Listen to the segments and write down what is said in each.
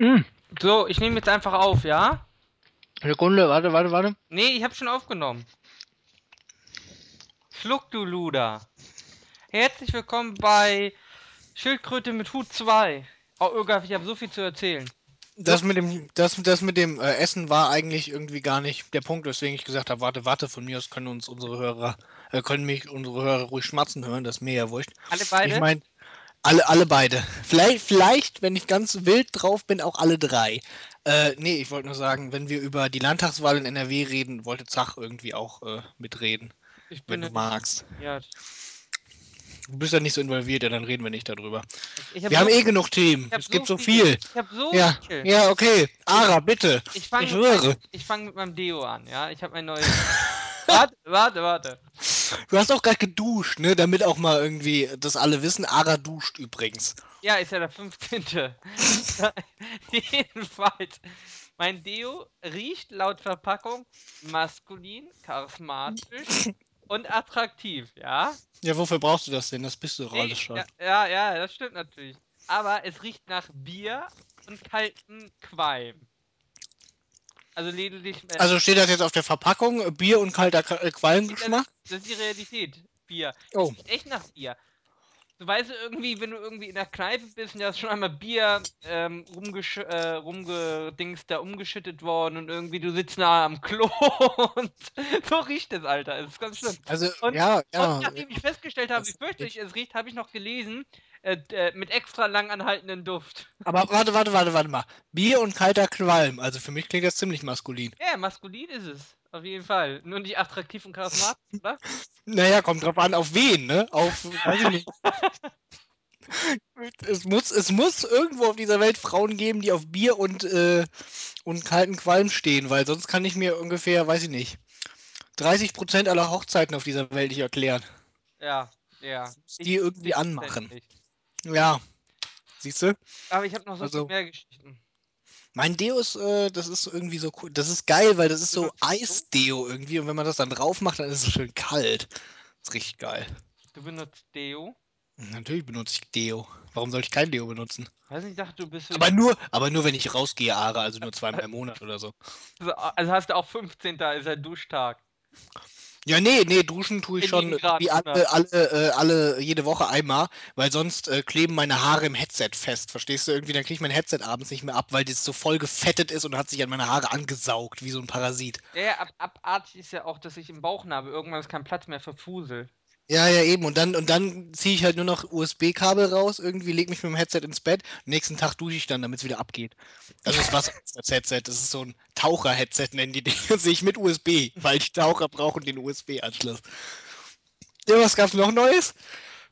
Hm. So, ich nehme jetzt einfach auf, ja? Sekunde, warte, warte, warte. Nee, ich habe schon aufgenommen. Schluck, du Luder. Herzlich willkommen bei Schildkröte mit Hut 2. Oh, Irgaf, ich habe so viel zu erzählen. Das mit dem, das, das mit dem äh, Essen war eigentlich irgendwie gar nicht der Punkt, weswegen ich gesagt habe, warte, warte, von mir aus können uns unsere Hörer, äh, können mich unsere Hörer ruhig schmatzen hören, das ist mir ja wurscht. Alle beide? Ich meine, alle, alle beide. Vielleicht, vielleicht, wenn ich ganz wild drauf bin, auch alle drei. Äh, nee, ich wollte nur sagen, wenn wir über die Landtagswahl in NRW reden, wollte Zach irgendwie auch äh, mitreden, ich wenn bin du nicht- magst. Ja. Du bist ja nicht so involviert, ja, dann reden wir nicht darüber. Ich hab Wir so, haben eh genug Themen. Es gibt so so viel. Ich habe so Ja, viel. ja, okay. Ara, bitte. Ich fange Ich mit, ich fang mit meinem Deo an, ja? Ich habe ein neues. warte, warte, warte. Du hast auch gerade geduscht, ne? Damit auch mal irgendwie das alle wissen. Ara duscht übrigens. Ja, ist ja der 15. Jedenfalls. Mein Deo riecht laut Verpackung maskulin, charismatisch und attraktiv, ja? Ja, wofür brauchst du das denn? Das bist du doch alles schon. ja, ja, ja, das stimmt natürlich. Aber es riecht nach Bier und kaltem Qualm. Also lediglich. Äh, Also steht das jetzt auf der Verpackung? Bier und kalter Ka- äh, Qualmgeschmack? das, das ist die Realität. Bier. Oh. Riecht echt nach Bier. Du weißt irgendwie, wenn du irgendwie in der Kneipe bist und da ist schon einmal Bier ähm, rumgesch äh, rumgedingst, da umgeschüttet worden und irgendwie du sitzt nah am Klo und so riecht es, Alter. Es ist ganz schlimm. Also, Und- ja, ja. und nachdem ich festgestellt habe, das wie fürchterlich es riecht, habe ich noch gelesen, äh, äh, mit extra lang anhaltenden Duft. Aber warte, warte, warte, warte mal. Bier und kalter Qualm. Also für mich klingt das ziemlich maskulin. Ja, maskulin ist es. Auf jeden Fall. Nur nicht attraktiv und charismatisch, oder? Naja, kommt drauf an, auf wen, ne? Auf, weiß ich nicht. es, muss, es muss irgendwo auf dieser Welt Frauen geben, die auf Bier und, äh, und kalten Qualm stehen, weil sonst kann ich mir ungefähr, weiß ich nicht, 30% aller Hochzeiten auf dieser Welt nicht erklären. Ja, ja. die irgendwie 70% anmachen. nicht. Ja. Siehst du? Aber ich habe noch so Also- viel mehr Geschichten. Mein Deo ist, äh, das ist irgendwie so cool. Das ist geil, weil das ist so? Eisdeo irgendwie und wenn man das dann drauf macht, dann ist es schön kalt. Das ist richtig geil. Du benutzt Deo. Natürlich benutze ich Deo. Warum soll ich kein Deo benutzen? Weiß nicht, ich dachte, du bist. Aber nur, aber nur wenn ich rausgehe, Ara, also nur zweimal im Monat oder so. Also hast du auch 15. ist der Duschtag. Ja, nee, nee, duschen tue ich In schon Grad, wie alle, alle, äh, alle, jede Woche einmal, weil sonst äh, kleben meine Haare im Headset fest. Verstehst du? Irgendwie, dann kriege ich mein Headset abends nicht mehr ab, weil das so voll gefettet ist und hat sich an meine Haare angesaugt, wie so ein Parasit. Ja, ja, ab, abartig ist ja auch, dass ich im Bauch habe. Irgendwann ist kein Platz mehr für Fusel. Ja, ja, eben. Und dann, und dann ziehe ich halt nur noch USB-Kabel raus, irgendwie leg mich mit dem Headset ins Bett. Nächsten Tag dusche ich dann, damit es wieder abgeht. Also das Wasser das Headset, das ist so ein Taucher-Headset, nennen die Dinge sich mit USB, weil die Taucher brauchen den USB-Anschluss. Ja, was gab's noch Neues?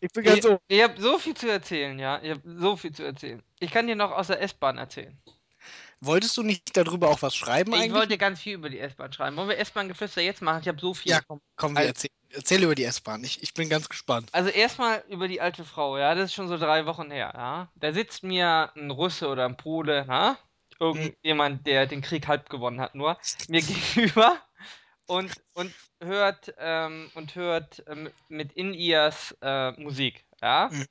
Ich bin ganz Ich, so. ich habe so viel zu erzählen, ja. Ich habe so viel zu erzählen. Ich kann dir noch aus der S-Bahn erzählen. Wolltest du nicht darüber auch was schreiben Ich eigentlich? wollte ganz viel über die S-Bahn schreiben. Wollen wir S-Bahn-Geflüster jetzt machen? Ich habe so viel. Ja, komm, komm wir Also- erzählen. Erzähl über die S-Bahn. Ich, ich bin ganz gespannt. Also erstmal über die alte Frau, ja, das ist schon so drei Wochen her, ja. Da sitzt mir ein Russe oder ein Pole, ja, irgendjemand, der den Krieg halb gewonnen hat, nur mir gegenüber und und hört ähm, und hört ähm, mit In-Ears äh, Musik, ja. Mhm.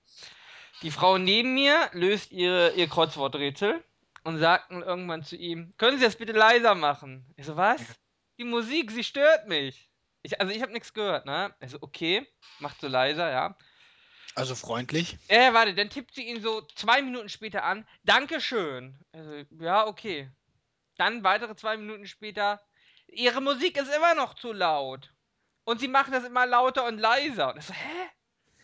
Die Frau neben mir löst ihre ihr Kreuzworträtsel und sagt irgendwann zu ihm: Können Sie das bitte leiser machen? Ich so was? Die Musik, sie stört mich. Ich, also ich habe nichts gehört, ne? Also okay, macht so leiser, ja. Also freundlich. Äh, warte, dann tippt sie ihn so zwei Minuten später an. Dankeschön. Also, ja, okay. Dann weitere zwei Minuten später. Ihre Musik ist immer noch zu laut. Und sie machen das immer lauter und leiser. Und ich so, hä?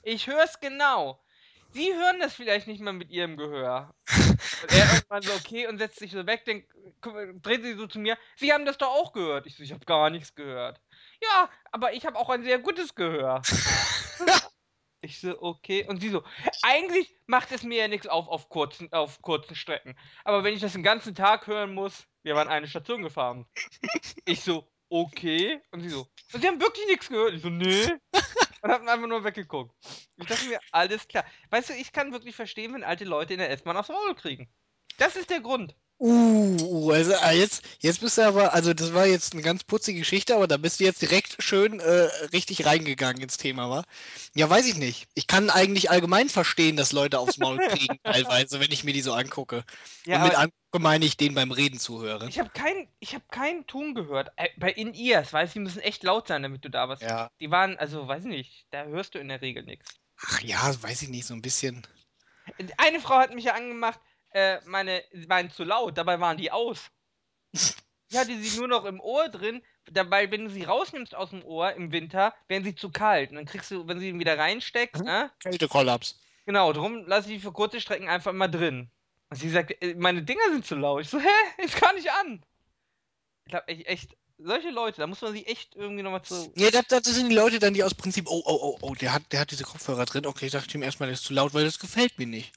Ich hör's genau. Sie hören das vielleicht nicht mal mit ihrem Gehör. Und er irgendwann so, okay, und setzt sich so weg, dann dreht sie so zu mir. Sie haben das doch auch gehört. Ich so, ich habe gar nichts gehört. Ja, aber ich habe auch ein sehr gutes Gehör. Ich so, okay. Und sie so, eigentlich macht es mir ja nichts auf auf kurzen, auf kurzen Strecken. Aber wenn ich das den ganzen Tag hören muss, wir waren eine Station gefahren. Ich so, okay. Und sie so, und sie haben wirklich nichts gehört. Ich so, nee. Und haben einfach nur weggeguckt. Ich dachte mir, alles klar. Weißt du, ich kann wirklich verstehen, wenn alte Leute in der S-Bahn aufs Maul kriegen. Das ist der Grund. Uh, also ah, jetzt, jetzt bist du aber, also das war jetzt eine ganz putzige Geschichte, aber da bist du jetzt direkt schön äh, richtig reingegangen ins Thema, wa? Ja, weiß ich nicht. Ich kann eigentlich allgemein verstehen, dass Leute aufs Maul kriegen, teilweise, wenn ich mir die so angucke. Ja, Und mit angucke meine ich denen beim Reden zuhöre. ich habe keinen ich habe keinen Ton gehört. Äh, bei In-Ears, weißt du, die müssen echt laut sein, damit du da was Ja. Die waren, also, weiß ich nicht, da hörst du in der Regel nix. Ach ja, weiß ich nicht, so ein bisschen. Eine Frau hat mich ja angemacht, äh, meine sie waren zu laut, dabei waren die aus. Ich hatte sie nur noch im Ohr drin, dabei, wenn du sie rausnimmst aus dem Ohr im Winter, werden sie zu kalt. Und dann kriegst du, wenn du ihn wieder reinsteckst, ne? Kältekollaps. Genau, drum lasse ich die für kurze Strecken einfach immer drin. Und sie sagt, äh, meine Dinger sind zu laut. Ich so, hä? Ich kann nicht an. Ich glaube, echt, echt, solche Leute, da muss man sich echt irgendwie nochmal zu. Ja, das, das sind die Leute dann, die aus Prinzip, oh, oh, oh, oh, der hat, der hat diese Kopfhörer drin. Okay, ich dachte ihm erstmal, der ist zu laut, weil das gefällt mir nicht.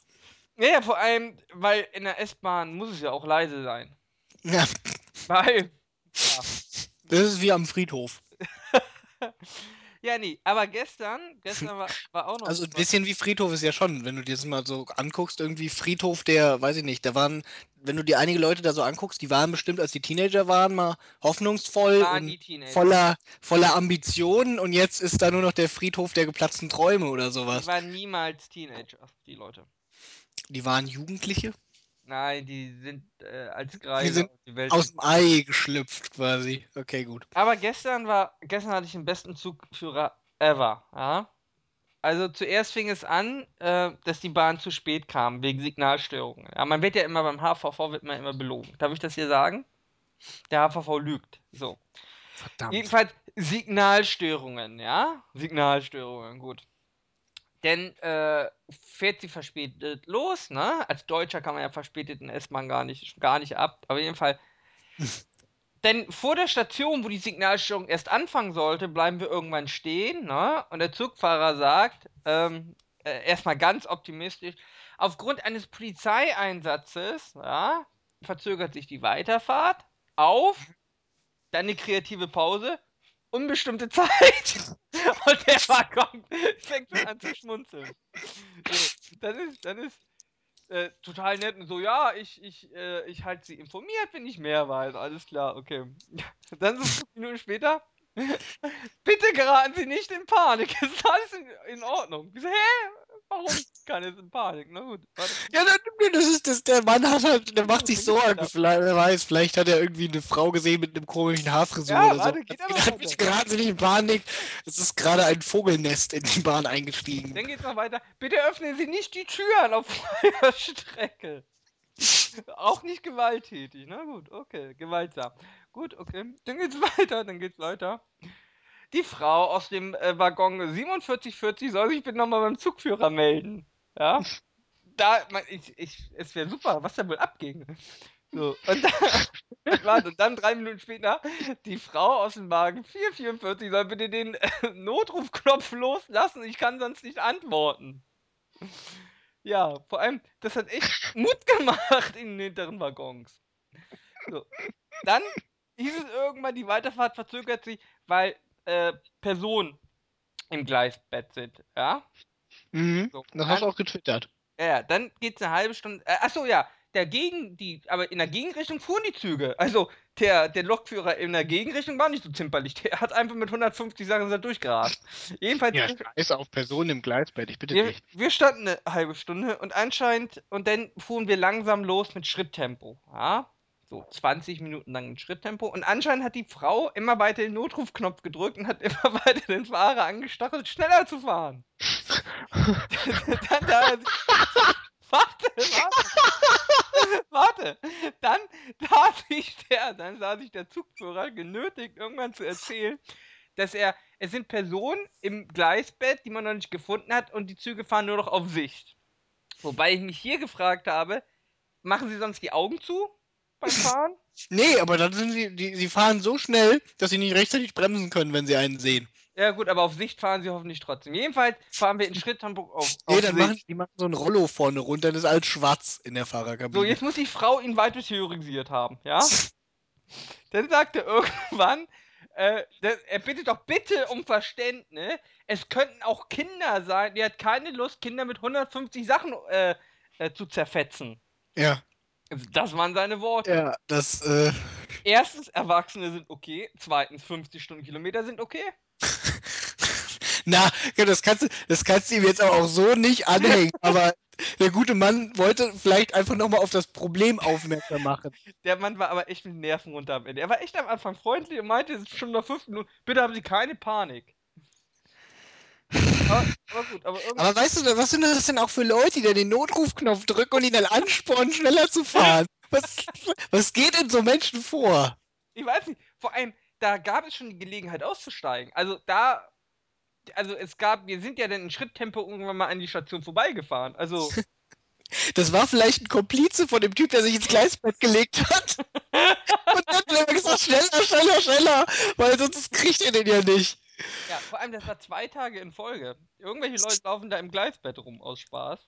Ja, ja, vor allem, weil in der S-Bahn muss es ja auch leise sein. Ja, Weil. das ist wie am Friedhof. ja, nee, aber gestern, gestern war, war auch noch. Also ein bisschen wie Friedhof ist ja schon, wenn du dir das mal so anguckst, irgendwie Friedhof, der, weiß ich nicht, da waren, wenn du dir einige Leute da so anguckst, die waren bestimmt, als die Teenager waren, mal hoffnungsvoll waren und die voller, voller Ambitionen und jetzt ist da nur noch der Friedhof der geplatzten Träume oder Die sowas. waren niemals Teenager, die Leute. Die waren Jugendliche, Nein, die sind äh, als die Kreise sind die Welt. aus dem Ei geschlüpft quasi. Okay, gut. Aber gestern war, gestern hatte ich den besten Zugführer ever, ja. Also zuerst fing es an, äh, dass die Bahn zu spät kam, wegen Signalstörungen. Ja, man wird ja immer beim HVV wird man immer belogen. Darf ich das hier sagen? Der HVV lügt. So. Verdammt. Jedenfalls Signalstörungen, ja? Signalstörungen, gut. Denn äh, fährt sie verspätet los, ne? Als Deutscher kann man ja verspäteten S-Bahn gar nicht, gar nicht ab. Aber jedenfalls. Denn vor der Station, wo die Signalstörung erst anfangen sollte, bleiben wir irgendwann stehen, ne? Und der Zugfahrer sagt, ähm, äh, erstmal ganz optimistisch, aufgrund eines Polizeieinsatzes, ja, verzögert sich die Weiterfahrt auf, dann eine kreative Pause, unbestimmte Zeit. Und der Waggon fängt schon an zu schmunzeln. So, dann ist, dann ist äh, total nett und so, ja, ich, ich, äh, ich halte sie informiert, wenn ich mehr weiß. Alles klar, okay. Dann so fünf Minuten später. Bitte geraten Sie nicht in Panik. Es ist alles in, in Ordnung. Hä? Warum in Panik? Na gut, warte. Ja, dann, das ist das, der Mann hat halt, der macht sich Sorgen. Vielleicht, wer weiß, vielleicht hat er irgendwie eine Frau gesehen mit einem komischen Haarfrisur Ja, oder warte, so. geht Hat bitte geraten Sie nicht in Panik. Es ist gerade ein Vogelnest in die Bahn eingestiegen. Dann geht's noch weiter. Bitte öffnen Sie nicht die Türen auf freier Strecke. Auch nicht gewalttätig. Na gut, okay, gewaltsam. Gut, okay. Dann geht's weiter, dann geht's weiter. Die Frau aus dem äh, Waggon 4740 soll sich bitte nochmal beim Zugführer melden. Ja? Da, man, ich, ich, es wäre super, was da wohl abging. So, und dann, warte, und dann drei Minuten später, die Frau aus dem Wagen 444 soll bitte den äh, Notrufknopf loslassen, ich kann sonst nicht antworten. Ja, vor allem, das hat echt Mut gemacht in den hinteren Waggons. So. Dann hieß es irgendwann, die Weiterfahrt verzögert sich, weil äh, Personen im Gleisbett sind. Ja? Mhm. So, Das hast du dann- auch getwittert. Ja, dann geht's eine halbe Stunde. Äh, achso, ja, der Gegen, die, aber in der Gegenrichtung fuhren die Züge. Also der, der Lokführer in der Gegenrichtung war nicht so zimperlich. Der hat einfach mit 150 Sachen da durchgerast. Jedenfalls, Ja, scheiß auf Personen im Gleisbett, ich bitte wir, dich. wir standen eine halbe Stunde und anscheinend, und dann fuhren wir langsam los mit Schritttempo. Ja? So 20 Minuten lang mit Schritttempo. Und anscheinend hat die Frau immer weiter den Notrufknopf gedrückt und hat immer weiter den Fahrer angestachelt, schneller zu fahren. dann da. Warte, warte. warte. Dann sah sich der, dann sah sich der Zugführer genötigt, irgendwann zu erzählen, dass er, es sind Personen im Gleisbett, die man noch nicht gefunden hat und die Züge fahren nur noch auf Sicht. Wobei ich mich hier gefragt habe, machen sie sonst die Augen zu beim Fahren? Nee, aber dann sind sie, die, sie fahren so schnell, dass sie nicht rechtzeitig bremsen können, wenn sie einen sehen. Ja gut, aber auf Sicht fahren sie hoffentlich trotzdem. Jedenfalls fahren wir in Schritttempo auf, Nee, auf dann Sicht. machen die machen so ein Rollo vorne runter, das ist alles schwarz in der Fahrerkabine. So, jetzt muss die Frau ihn weit theorisiert haben, ja? Dann sagt er irgendwann, äh, der, er bittet doch bitte um Verständnis. Es könnten auch Kinder sein. Die hat keine Lust, Kinder mit 150 Sachen äh, äh, zu zerfetzen. Ja. Das waren seine Worte. Ja, das, äh, Erstens, Erwachsene sind okay. Zweitens, 50 Stundenkilometer sind okay. na, das kannst du, das kannst du ihm jetzt aber auch so nicht anhängen. Aber der gute Mann wollte vielleicht einfach nochmal auf das Problem aufmerksam machen. Der Mann war aber echt mit Nerven runter am Ende. Er war echt am Anfang freundlich und meinte, es ist schon noch fünf Minuten. Bitte haben Sie keine Panik. Aber, aber gut, aber. Aber weißt du, was sind das denn auch für Leute, die dann den Notrufknopf drücken und ihn dann anspornen, schneller zu fahren? Was, was geht in so Menschen vor? Ich weiß nicht. Vor allem, da gab es schon die Gelegenheit auszusteigen. Also da. Also es gab, wir sind ja dann in Schritttempo irgendwann mal an die Station vorbeigefahren. Also. Das war vielleicht ein Komplize von dem Typ, der sich ins Gleisbett gelegt hat. Und dann hat er gesagt, schneller, schneller, schneller, weil sonst kriegt ihr den ja nicht. Ja, vor allem, das war zwei Tage in Folge. Irgendwelche Leute laufen da im Gleisbett rum aus Spaß.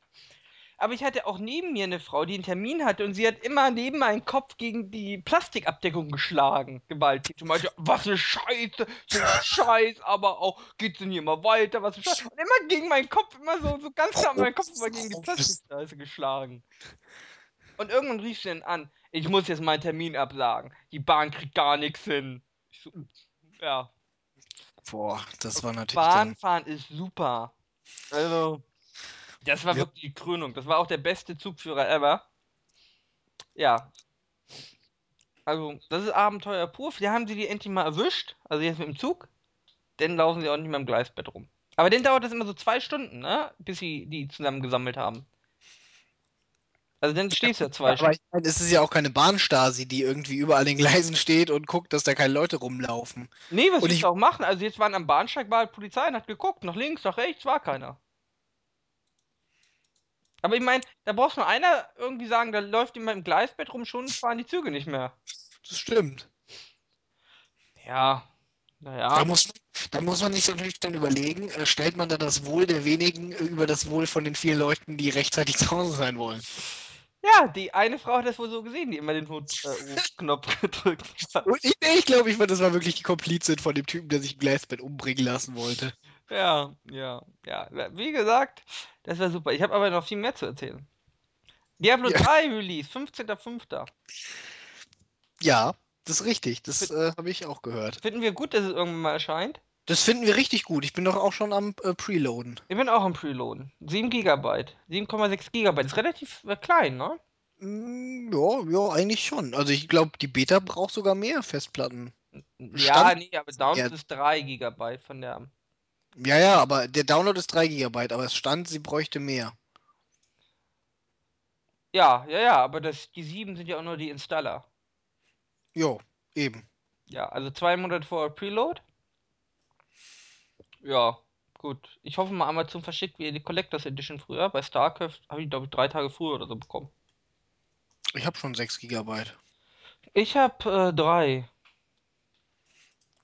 Aber ich hatte auch neben mir eine Frau, die einen Termin hatte und sie hat immer neben meinen Kopf gegen die Plastikabdeckung geschlagen, gewalttätig. Und meinte, was eine Scheiße, so ein Scheiß, aber auch, geht's denn hier mal weiter, was für Scheiße. Und immer gegen meinen Kopf, immer so, so ganz klar meinen Kopf immer gegen die Plastikscheiße geschlagen. Und irgendwann rief sie dann an, ich muss jetzt meinen Termin absagen. Die Bahn kriegt gar nichts hin. Ich so, ja. Boah, das war natürlich dann... Bahnfahren ist super. Also, das war Ja. wirklich die Krönung. Das war auch der beste Zugführer ever. Ja. Also, das ist Abenteuer pur. Vielleicht haben sie die endlich mal erwischt. Also jetzt mit dem Zug. Dann laufen sie auch nicht mehr im Gleisbett rum. Aber dann dauert das immer so zwei Stunden, ne? Bis sie die zusammen gesammelt haben. Also dann stehst du ja zwei Aber ich meine, es ist ja auch keine Bahnstasi, die irgendwie überall in Gleisen steht und guckt, dass da keine Leute rumlaufen. Nee, was und willst ich- du auch machen? Also jetzt waren am Bahnsteig war halt Polizei und hat geguckt. Nach links, nach rechts war keiner. Aber ich meine, da brauchst nur einer irgendwie sagen, da läuft jemand im Gleisbett rum, schon fahren die Züge nicht mehr. Das stimmt. Ja. Da, Naja. muss, da muss man sich natürlich dann überlegen, äh, stellt man da das Wohl der wenigen äh, über das Wohl von den vielen Leuten, die rechtzeitig zu Hause sein wollen. Ja, die eine Frau hat das wohl so gesehen, die immer den Notrufknopf gedrückt hat. Und ich, ich glaube, ich, das war wirklich die Komplizin von dem Typen, der sich im Gleisbett umbringen lassen wollte. Ja, ja, ja. Wie gesagt, das war super. Ich habe aber noch viel mehr zu erzählen. Diablo Ja. 3 Release, 15.05. Ja, das ist richtig. Das äh, habe ich auch gehört. Finden wir gut, dass es irgendwann mal erscheint? Das finden wir richtig gut. Ich bin doch auch schon am äh, Preloaden. Ich bin auch am Preloaden. 7 GB. 7,6 GB. Ist relativ äh, klein, ne? Mm, ja, ja, eigentlich schon. Also ich glaube, die Beta braucht sogar mehr Festplatten. Ja, Stand- nee, aber Download Ja. ist 3 GB von der. Ja, ja, aber der Download ist 3 GB, aber es stand, sie bräuchte mehr. Ja, ja, ja, aber das, die 7 sind ja auch nur die Installer. Jo, eben. Ja, also zwei Monate vor Preload. Ja, gut. Ich hoffe mal, Amazon verschickt wie die Collectors Edition früher. Bei StarCraft habe ich, glaube ich, drei Tage früher oder so bekommen. Ich habe schon 6 GB. Ich habe äh, drei.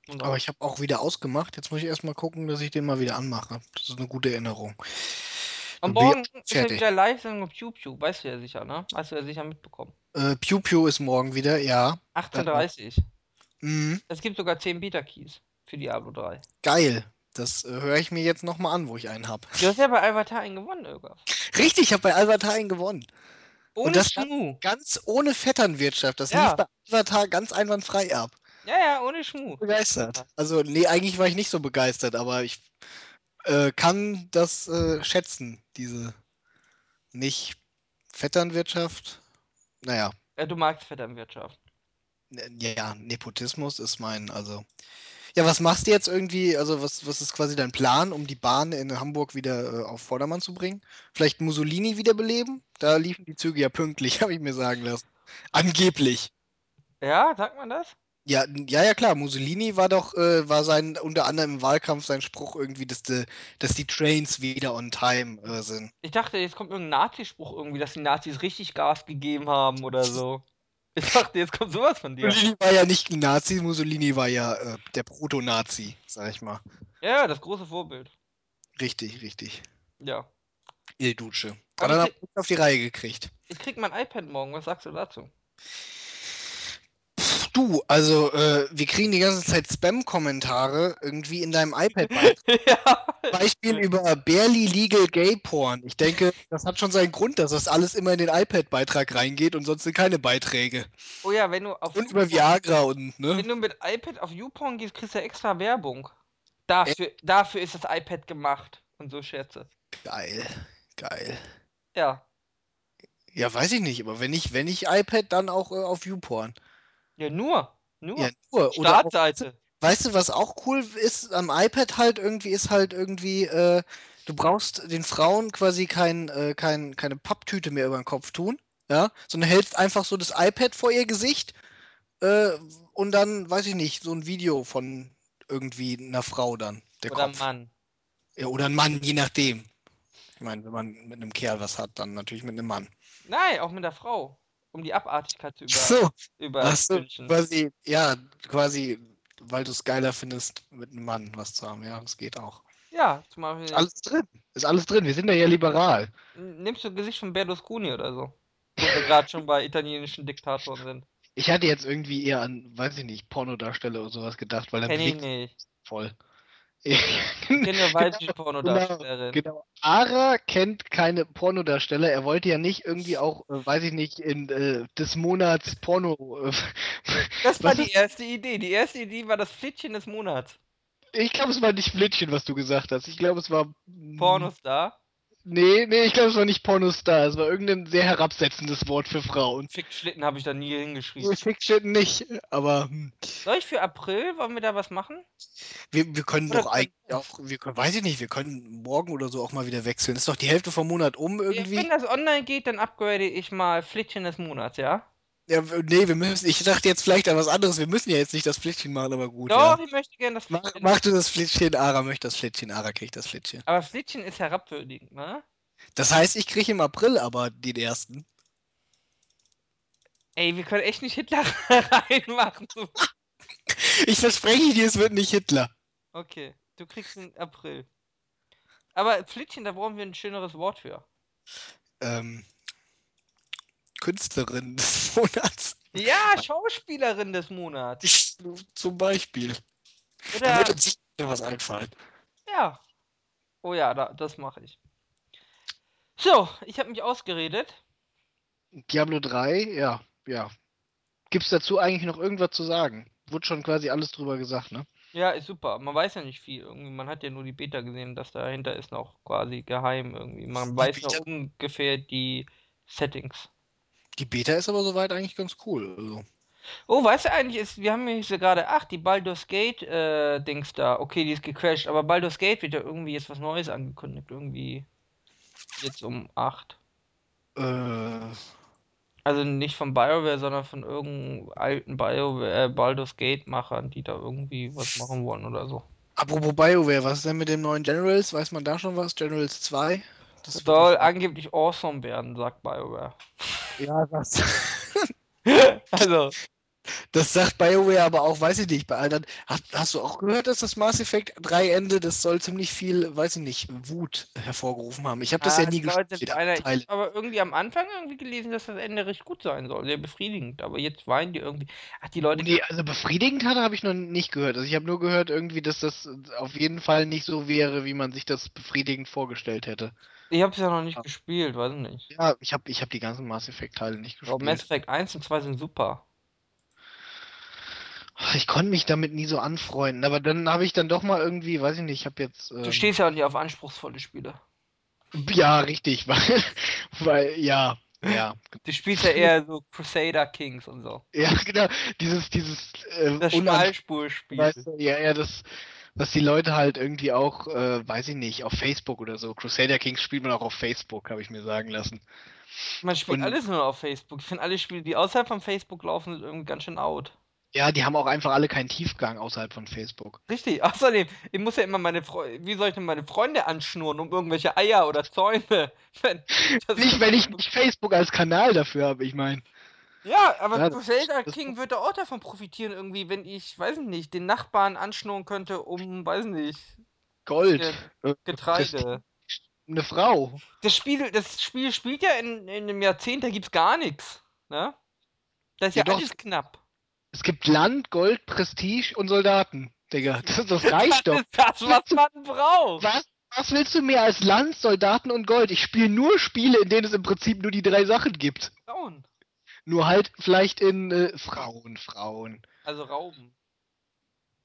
Und Aber auch- ich habe auch wieder ausgemacht. Jetzt muss ich erstmal gucken, dass ich den mal wieder anmache. Das ist eine gute Erinnerung. Am Morgen ist ja wieder Live-Sendung auf YouTube. Weißt du ja sicher, ne? Hast du ja sicher mitbekommen. Äh, Pew Pew ist morgen wieder, ja. 18.30 Mhm, Es gibt sogar 10 Beta-Keys für Diablo 3. geil. Das äh, höre ich mir jetzt nochmal an, wo ich einen habe. Du hast ja bei Avatar einen gewonnen, Irga. Richtig, ich habe bei Albertain gewonnen. Ohne das- Schmu. Ganz ohne Vetternwirtschaft. Das Ja. lief bei Avatar ganz einwandfrei ab. Ja, ja, ohne Schmu. Begeistert. Also, nee, eigentlich war ich nicht so begeistert, aber ich äh, kann das äh, schätzen, diese nicht Vetternwirtschaft. Naja, Ja, du magst Vetternwirtschaft. ja, Nepotismus ist mein, also. Ja, was machst du jetzt irgendwie? Also, was, was ist quasi dein Plan, um die Bahn in Hamburg wieder äh, auf Vordermann zu bringen? Vielleicht Mussolini wiederbeleben? Da liefen die Züge ja pünktlich, habe ich mir sagen lassen. Angeblich. Ja, sagt man das? Ja, ja, ja, klar. Mussolini war doch, äh, war sein, unter anderem im Wahlkampf sein Spruch irgendwie, dass die, dass die Trains wieder on time äh, sind. Ich dachte, jetzt kommt irgendein Nazi-Spruch irgendwie, dass die Nazis richtig Gas gegeben haben oder so. Ich dachte, jetzt kommt sowas von dir. Mussolini war ja nicht ein Nazi, Mussolini war ja äh, der Proto-Nazi, sag ich mal. Ja, das große Vorbild. Richtig, richtig. Ja. Il Duce. Hat Aber er noch auf die Reihe gekriegt. Ich krieg mein iPad morgen, was sagst du dazu? Du, also äh, wir kriegen die ganze Zeit Spam-Kommentare irgendwie in deinem iPad-Beitrag. ja. Beispiel über barely legal gay porn. Ich denke, das hat schon seinen Grund, dass das alles immer in den iPad-Beitrag reingeht und sonst sind keine Beiträge. Oh ja, wenn du auf Und über Viagra und, ne? wenn du mit iPad auf YouPorn gehst, kriegst du extra Werbung. Dafür, dafür ist das iPad gemacht und so Scherze. Geil, geil. Ja. Ja, weiß ich nicht, aber wenn ich, wenn ich iPad, dann auch äh, auf YouPorn. Ja, nur. Nur. Ja, nur. Oder auch, Startseite. weißt du, was auch cool ist am iPad halt irgendwie, ist halt irgendwie, äh, du brauchst den Frauen quasi kein, äh, kein, keine Papptüte mehr über den Kopf tun, ja, sondern hältst einfach so das iPad vor ihr Gesicht äh, und dann, weiß ich nicht, so ein Video von irgendwie einer Frau dann, der Oder Kopf. Mann. Ja, oder ein Mann, je nachdem. Ich meine, wenn man mit einem Kerl was hat, dann natürlich mit einem Mann. Nein, auch mit der Frau. Um die Abartigkeit zu über, So, über ach so, quasi, ja, quasi, weil du es geiler findest, mit einem Mann was zu haben. Ja, das geht auch. Ja, zum Beispiel. Ist alles drin. Ist alles drin. Wir sind ja hier liberal. Nimmst du Gesicht von Berlusconi oder so? Wo wir gerade schon bei italienischen Diktatoren sind. Ich hatte jetzt irgendwie eher an, weiß ich nicht, Pornodarsteller oder sowas gedacht, weil er bewegt nicht. voll. Ich kenne nur weibliche Genau, Pornodarstellerin. Genau. Ara kennt keine Pornodarsteller. Er wollte ja nicht irgendwie auch, äh, weiß ich nicht, in äh, des Monats Porno. Äh, Das war die ist- erste Idee. Die erste Idee war das Flittchen des Monats. ich glaube, es war nicht Flittchen, was du gesagt hast. Ich glaube, es war. mm, Pornostar. Nee, nee, ich glaube, es war nicht Pornostar. Es war irgendein sehr herabsetzendes Wort für Frauen. Fickschlitten habe ich da nie hingeschrieben. Fiction nicht, aber hm, Soll ich für April, wollen wir da was machen? wir, wir können Oder doch eigentlich auch, wir können, weiß ich nicht, wir können morgen oder so auch mal wieder wechseln. Ist doch die Hälfte vom Monat um irgendwie. Wenn das online geht, dann upgrade ich mal Flittchen des Monats, ja? Ja, nee, wir müssen, ich dachte jetzt vielleicht an was anderes. Wir müssen ja jetzt nicht das Flittchen machen, aber gut, Doch, ja. ich möchte gerne das Mach, Flittchen. mach du das Flittchen, Ara möchte das Flittchen, Ara kriegt das Flittchen. Aber Flittchen ist herabwürdigend, ne? Das heißt, ich kriege im April aber den ersten. Ey, wir können echt nicht Hitler reinmachen. Ich verspreche dir, es wird nicht Hitler. Okay, du kriegst den April. Aber Flittchen, da brauchen wir ein schöneres Wort für. Ähm, Künstlerin des Monats. Ja, Schauspielerin des Monats. Ich, zum Beispiel. Da wird uns sicher was einfallen. ja. Oh ja, da, das mache ich. So, ich habe mich ausgeredet. Diablo 3, ja, ja. Gibt's dazu eigentlich noch irgendwas zu sagen? Wurde schon quasi alles drüber gesagt, ne? Ja, ist super. Man weiß ja nicht viel. Irgendwie, man hat ja nur die Beta gesehen, dass dahinter ist noch quasi geheim irgendwie. Man Die weiß nur Beta- ungefähr die Settings. Die Beta ist aber soweit eigentlich ganz cool. Also. Oh, weißt du eigentlich, ist, wir haben hier gerade, ach, die Baldur's Gate äh, Dings da. Okay, die ist gecrashed, aber Baldur's Gate wird ja irgendwie jetzt was Neues angekündigt. Irgendwie jetzt um 8. Äh, Also nicht von BioWare, sondern von irgendeinem alten BioWare, äh, Baldur's Gate Machern, die da irgendwie was machen wollen oder so. apropos BioWare, was ist denn mit dem neuen Generals? Weiß man da schon was? Generals 2? Das Soll angeblich awesome werden, sagt BioWare. Ja, das, also, das sagt BioWare aber auch, weiß ich nicht, bei anderen. Hast, hast du auch gehört, dass das Mass Effect 3 Ende, das soll ziemlich viel, weiß ich nicht, Wut hervorgerufen haben. Ich habe das ah, ja nie gespielt, ich Teile. hab aber irgendwie am Anfang irgendwie gelesen, dass das Ende recht gut sein soll, sehr befriedigend. Aber jetzt weinen die irgendwie. Ach, die Leute. Nee, also befriedigend hat habe ich noch nicht gehört. Also ich habe nur gehört irgendwie, dass das auf jeden Fall nicht so wäre, wie man sich das befriedigend vorgestellt hätte. Ich hab's ja noch nicht Ah. gespielt, weiß nicht. Ja, ich habe ich hab die ganzen Mass Effect Teile nicht Aber gespielt. Mass Effect 1 und 2 sind super. Ich konnte mich damit nie so anfreunden, aber dann habe ich dann doch mal irgendwie, weiß ich nicht, ich habe jetzt. Du Ähm, stehst ja auch nicht auf anspruchsvolle Spiele. ja, richtig, weil, weil, ja, ja. Du spielst ja eher so Crusader Kings und so. Ja, genau, dieses, dieses, äh, Das Schmalspurspiel. weißt du, ja, ja, das, was die Leute halt irgendwie auch, äh, weiß ich nicht, auf Facebook oder so. Crusader Kings spielt man auch auf Facebook, habe ich mir sagen lassen. Man spielt und- alles nur auf Facebook. Ich finde alle Spiele, die außerhalb von Facebook laufen, sind irgendwie ganz schön out. Ja, die haben auch einfach alle keinen Tiefgang außerhalb von Facebook. Richtig. Außerdem, ich muss ja immer meine Freunde. Wie soll ich denn meine Freunde anschnurren um irgendwelche Eier oder Zäune? Wenn, Nicht, wenn ich nicht Facebook als Kanal dafür habe, ich meine. Ja, aber Ja, das- King würde auch davon profitieren, irgendwie, wenn ich, weiß nicht, den Nachbarn anschnurren könnte, um, weiß nicht, Gold. Äh, Getreide. Eine Frau. Das Spiel, das Spiel spielt ja in, in einem Jahrzehnt, da gibt's gar nichts. Ne? Das ist ja, Ja, alles knapp. Es gibt Land, Gold, Prestige und Soldaten, Digga. Das, das reicht doch. Das ist das, was man braucht. Was, was willst du mehr als Land, Soldaten und Gold? Ich spiele nur Spiele, in denen es im Prinzip nur die drei Sachen gibt. Frauen. Nur halt vielleicht in äh, Frauen, Frauen. Also Rauben.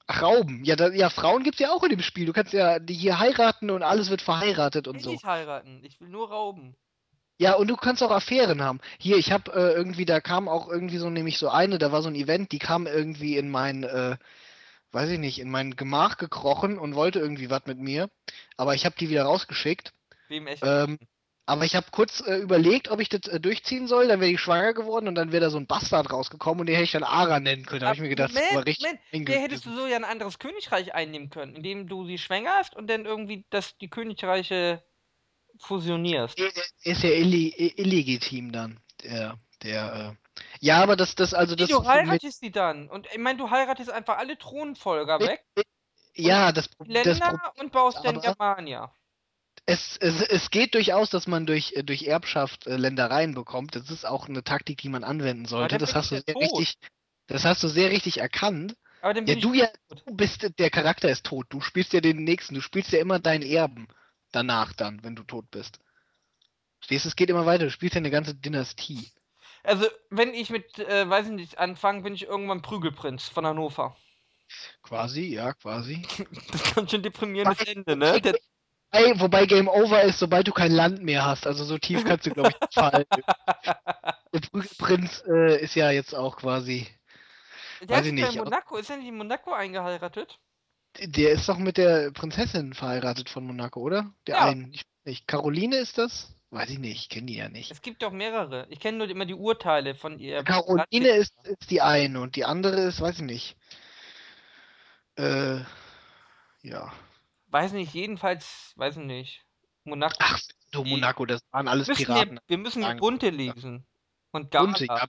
Ach, Rauben. Ja, da, ja, Frauen gibt's ja auch in dem Spiel. Du kannst ja die hier heiraten und alles wird verheiratet und Ich will so. nicht heiraten. Ich will nur rauben. Ja, und du kannst auch Affären haben. Hier, ich habe äh, irgendwie, da kam auch irgendwie so nämlich so eine, da war so ein Event, die kam irgendwie in mein, äh, weiß ich nicht, in mein Gemach gekrochen und wollte irgendwie was mit mir. Aber ich habe die wieder rausgeschickt. Wem echt? Ähm, aber ich habe kurz äh, überlegt, ob ich das äh, durchziehen soll. Dann wäre ich schwanger geworden und dann wäre da so ein Bastard rausgekommen und den hätte ich dann Ara nennen können. Da habe ich mir gedacht, das Moment, war richtig. Moment, der hättest du so ja ein anderes Königreich einnehmen können, indem du sie schwängerst und dann irgendwie das, die Königreiche fusionierst. Nee, der Ist ja illi i- illegitim dann. Der, der, äh. Ja, aber das, das, also Wie, das. du heiratest sie dann. Und ich meine, du heiratest einfach alle Thronfolger weg, ja, das, das Länder Pro- und baust dann Germania. Es, es, es geht durchaus, dass man durch, äh, durch Erbschaft äh, Ländereien bekommt. Das ist auch eine Taktik, die man anwenden sollte. Das hast, du sehr tot. richtig, das hast du sehr richtig erkannt. Aber Ja, du ja, du bist, der Charakter ist tot. Du spielst ja den nächsten. Du spielst ja immer deinen Erben danach dann, wenn du tot bist. Stehst, es geht immer weiter. Du spielst ja eine ganze Dynastie. Also, wenn ich mit, äh, weiß ich nicht, anfange, bin ich irgendwann Prügelprinz von Hannover. Quasi, ja, quasi. Das ist ganz schön deprimierendes Wobei- Ende, ne? Der, Ey, wobei Game Over ist, sobald du kein Land mehr hast. Also so tief kannst du, glaube ich, nicht fallen. Der Prügelprinz äh, ist ja jetzt auch quasi. der Weiß ist ich nicht, Monaco. Ist er nicht in Monaco eingeheiratet? Der ist doch mit der Prinzessin verheiratet von Monaco, oder? Der Ja. einen. Ich weiß nicht. Caroline ist das? Weiß ich nicht, ich kenne die ja nicht. Es gibt doch mehrere. Ich kenne nur immer die Urteile von ihr. Caroline ist, ist die eine und die andere ist, weiß ich nicht. Äh, ja. Weiß nicht, jedenfalls, weiß ich nicht. Monaco. Ach, du Die- Monaco, das waren alles wir Piraten. Mehr, wir müssen sagen. Bunte lesen. Und Gala. Bunte, ja.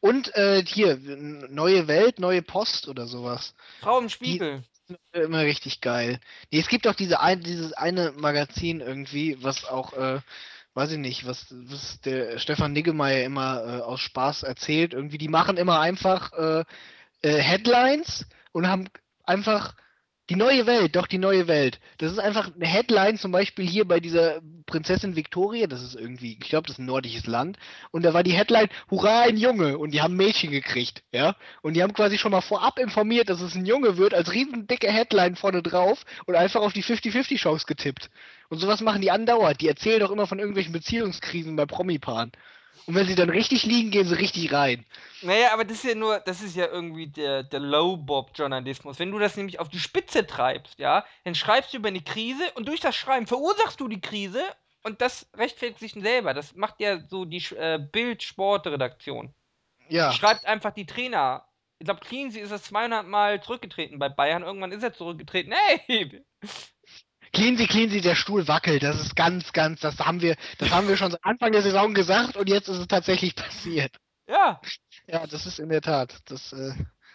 Und äh, hier, neue Welt, neue Post oder sowas. Frau im Spiegel. Immer richtig geil. Nee, es gibt auch diese ein, dieses eine Magazin irgendwie, was auch, äh, weiß ich nicht, was, was der Stefan Niggemeier immer äh, aus Spaß erzählt. Irgendwie, die machen immer einfach äh, äh, Headlines und haben einfach die neue Welt, doch die neue Welt. Das ist einfach eine Headline, zum Beispiel hier bei dieser Prinzessin Victoria, das ist irgendwie, ich glaube, das ist ein nordisches Land. Und da war die Headline, Hurra, ein Junge! Und die haben Mädchen gekriegt, ja. Und die haben quasi schon mal vorab informiert, dass es ein Junge wird, als riesen dicke Headline vorne drauf und einfach auf die 50-50-Chance getippt. Und sowas machen die andauernd. Die erzählen doch immer von irgendwelchen Beziehungskrisen bei Promipaaren. Und wenn sie dann richtig liegen, gehen sie richtig rein. Naja, aber das ist ja nur, das ist ja irgendwie der, der Low-Bob-Journalismus. Wenn du das nämlich auf die Spitze treibst, ja, dann schreibst du über eine Krise und durch das Schreiben verursachst du die Krise und das rechtfertigt sich selber. Das macht ja so die äh, Bild-Sport-Redaktion. Ja. Schreibt einfach die Trainer. Ich glaube, Cleansey ist das 200 Mal zurückgetreten bei Bayern. Irgendwann ist er zurückgetreten. Hey! Cleansy, Cleansy, der Stuhl wackelt. Das ist ganz, ganz, das haben wir, das haben wir schon seit Anfang der Saison gesagt und jetzt ist es tatsächlich passiert. Ja, Ja, das ist in der Tat, das, äh,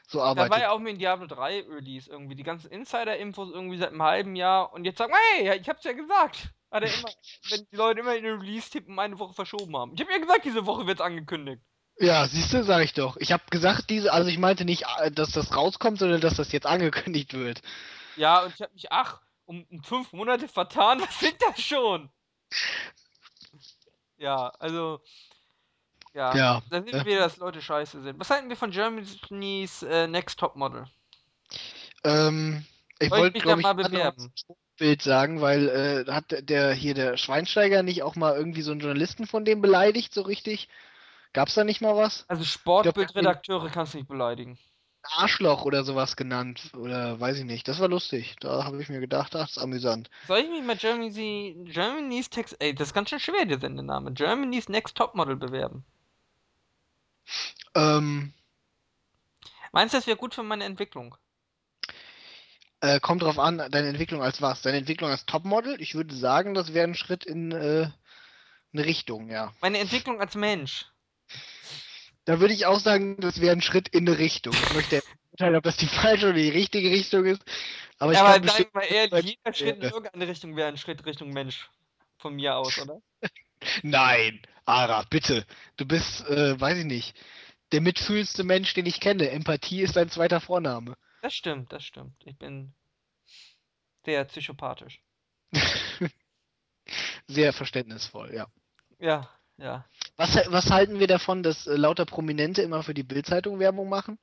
so da arbeitet. war ja auch mit dem Diablo 3 Release irgendwie. Die ganzen Insider-Infos irgendwie seit einem halben Jahr. Und jetzt sagen, hey, ich hab's ja gesagt. Hat er immer, wenn die Leute immer in den Release-Tipp um eine Woche verschoben haben. Ich hab ja gesagt, diese Woche wird's angekündigt. Ja, siehst du, sag ich doch. Ich habe gesagt, diese, also ich meinte nicht, äh, dass das rauskommt, sondern dass das jetzt angekündigt wird. Ja, und ich hab mich, ach, um, um fünf Monate vertan. Was sind das schon? Ja, also. Ja. Ja. Da sind äh, wir, dass Leute scheiße sind. Was halten wir von Germany's äh, Next Top Model? Ähm, ich wollte, mich da mal bewerben? Bild sagen, weil äh, hat der- der hier der Schweinsteiger nicht auch mal irgendwie so einen Journalisten von dem beleidigt, so richtig? Gab's da nicht mal was? Also Sportbildredakteure kannst du nicht beleidigen. Arschloch oder sowas genannt oder weiß ich nicht. Das war lustig. Da habe ich mir gedacht, ach, das ist amüsant. Soll ich mich mal Germany, Germany's Text. Ey, das ist ganz schön schwer, der Sendename. Germany's Next Top Model bewerben. Ähm, Meinst du, das wäre gut für meine Entwicklung? äh, kommt drauf an, deine Entwicklung als was? Deine Entwicklung als Topmodel? Ich würde sagen, das wäre ein Schritt in äh, eine Richtung, ja. Meine Entwicklung als Mensch. Da würde ich auch sagen, das wäre ein Schritt in eine Richtung. Ich möchte urteilen, ob das die falsche oder die richtige Richtung ist. Aber ich Aber kann sagen wir mal ehrlich, jeder Schritt in irgendeine Richtung wäre ein Schritt Richtung Mensch. Von mir aus, oder? Nein, Ara, bitte. Du bist, äh, weiß ich nicht. der mitfühlendste Mensch, den ich kenne. Empathie ist ein zweiter Vorname. Das stimmt, das stimmt. Ich bin sehr psychopathisch. Sehr verständnisvoll, ja. Ja, ja. Was, was halten wir davon, dass äh, lauter Prominente immer für die Bildzeitung Werbung machen?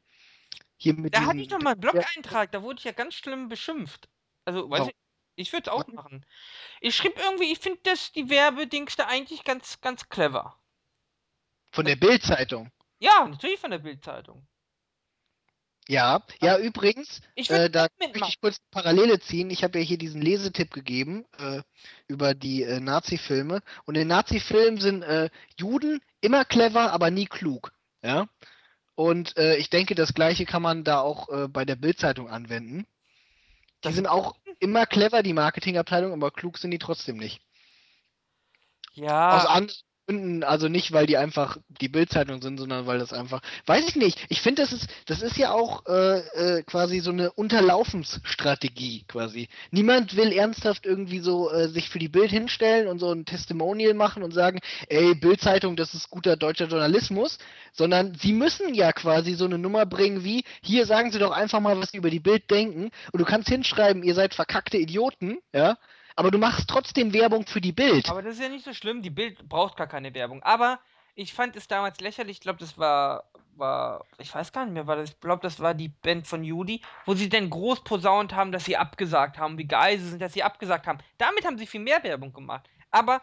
Hier mit Da hatte ich doch mal einen Blog-Eintrag, da wurde ich ja ganz schlimm beschimpft. Also, weiß Warum? ich, ich würde es auch machen. Ich schrieb irgendwie, ich finde das die Werbedings da eigentlich ganz, ganz clever. von der Bildzeitung. Ja, natürlich von der Bildzeitung. Ja, ja, übrigens, Ich würde äh, da möchte ich kurz eine Parallele ziehen. Ich habe ja hier diesen Lesetipp gegeben äh, über die äh, Nazi-Filme. Und in Nazi-Filmen sind äh, Juden immer clever, aber nie klug. Ja. Und äh, ich denke, das gleiche kann man da auch äh, bei der Bildzeitung anwenden. Die sind auch immer clever, die Marketingabteilung, aber klug sind die trotzdem nicht. Aus Ja, anderen Gründen, also nicht, weil die einfach die Bildzeitung sind, sondern weil das einfach, weiß ich nicht. Ich finde, das ist, das ist ja auch äh, äh, quasi so eine Unterlaufensstrategie quasi. Niemand will ernsthaft irgendwie so äh, sich für die Bild hinstellen und so ein Testimonial machen und sagen, ey, Bildzeitung, das ist guter deutscher Journalismus, sondern sie müssen ja quasi so eine Nummer bringen wie, hier sagen sie doch einfach mal, was sie über die Bild denken und du kannst hinschreiben, ihr seid verkackte Idioten, ja, aber du machst trotzdem Werbung für die Bild. aber das ist ja nicht so schlimm. Die Bild braucht gar keine Werbung. Aber ich fand es damals lächerlich. Ich glaube, das war, war, ich weiß gar nicht mehr, war das, ich glaube, das war die Band von Judy, wo sie dann groß posaunt haben, dass sie abgesagt haben, wie geil sie sind, dass sie abgesagt haben. Damit haben sie viel mehr Werbung gemacht. Aber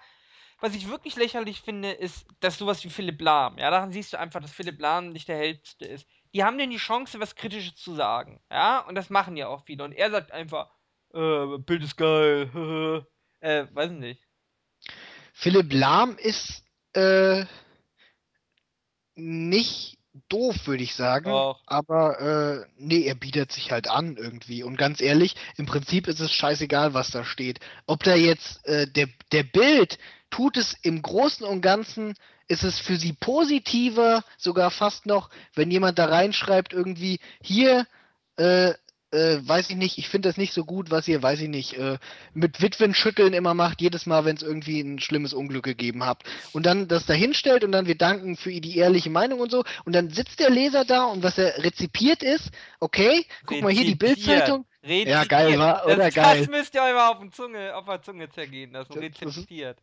was ich wirklich lächerlich finde, ist, dass sowas wie Philipp Lahm, ja, daran siehst du einfach, dass Philipp Lahm nicht der Hellste ist. Die haben denn die Chance, was Kritisches zu sagen, ja, und das machen ja auch viele. Und er sagt einfach, äh, Bild ist geil, äh, weiß nicht. Philipp Lahm ist äh, nicht doof, würde ich sagen. Doch. Aber äh, nee, er bietet sich halt an irgendwie. Und ganz ehrlich, im Prinzip ist es scheißegal, was da steht. Ob da jetzt äh, der, der Bild tut es im Großen und Ganzen, ist es für sie positiver, sogar fast noch, wenn jemand da reinschreibt, irgendwie, hier, äh, äh, weiß ich nicht, ich finde das nicht so gut, was ihr, weiß ich nicht, äh, mit Witwen schütteln immer macht, jedes Mal, wenn es irgendwie ein schlimmes Unglück gegeben habt. Und dann das da hinstellt und dann wir danken für die ehrliche Meinung und so. Und dann sitzt der Leser da und was er rezipiert ist, okay, guck mal hier die Rezipiert. Bildzeitung. Ja, geil, Rezipiert. war, oder das, geil. Das müsst ihr euch mal auf, den Zunge, auf der Zunge zergehen lassen. Rezipiert.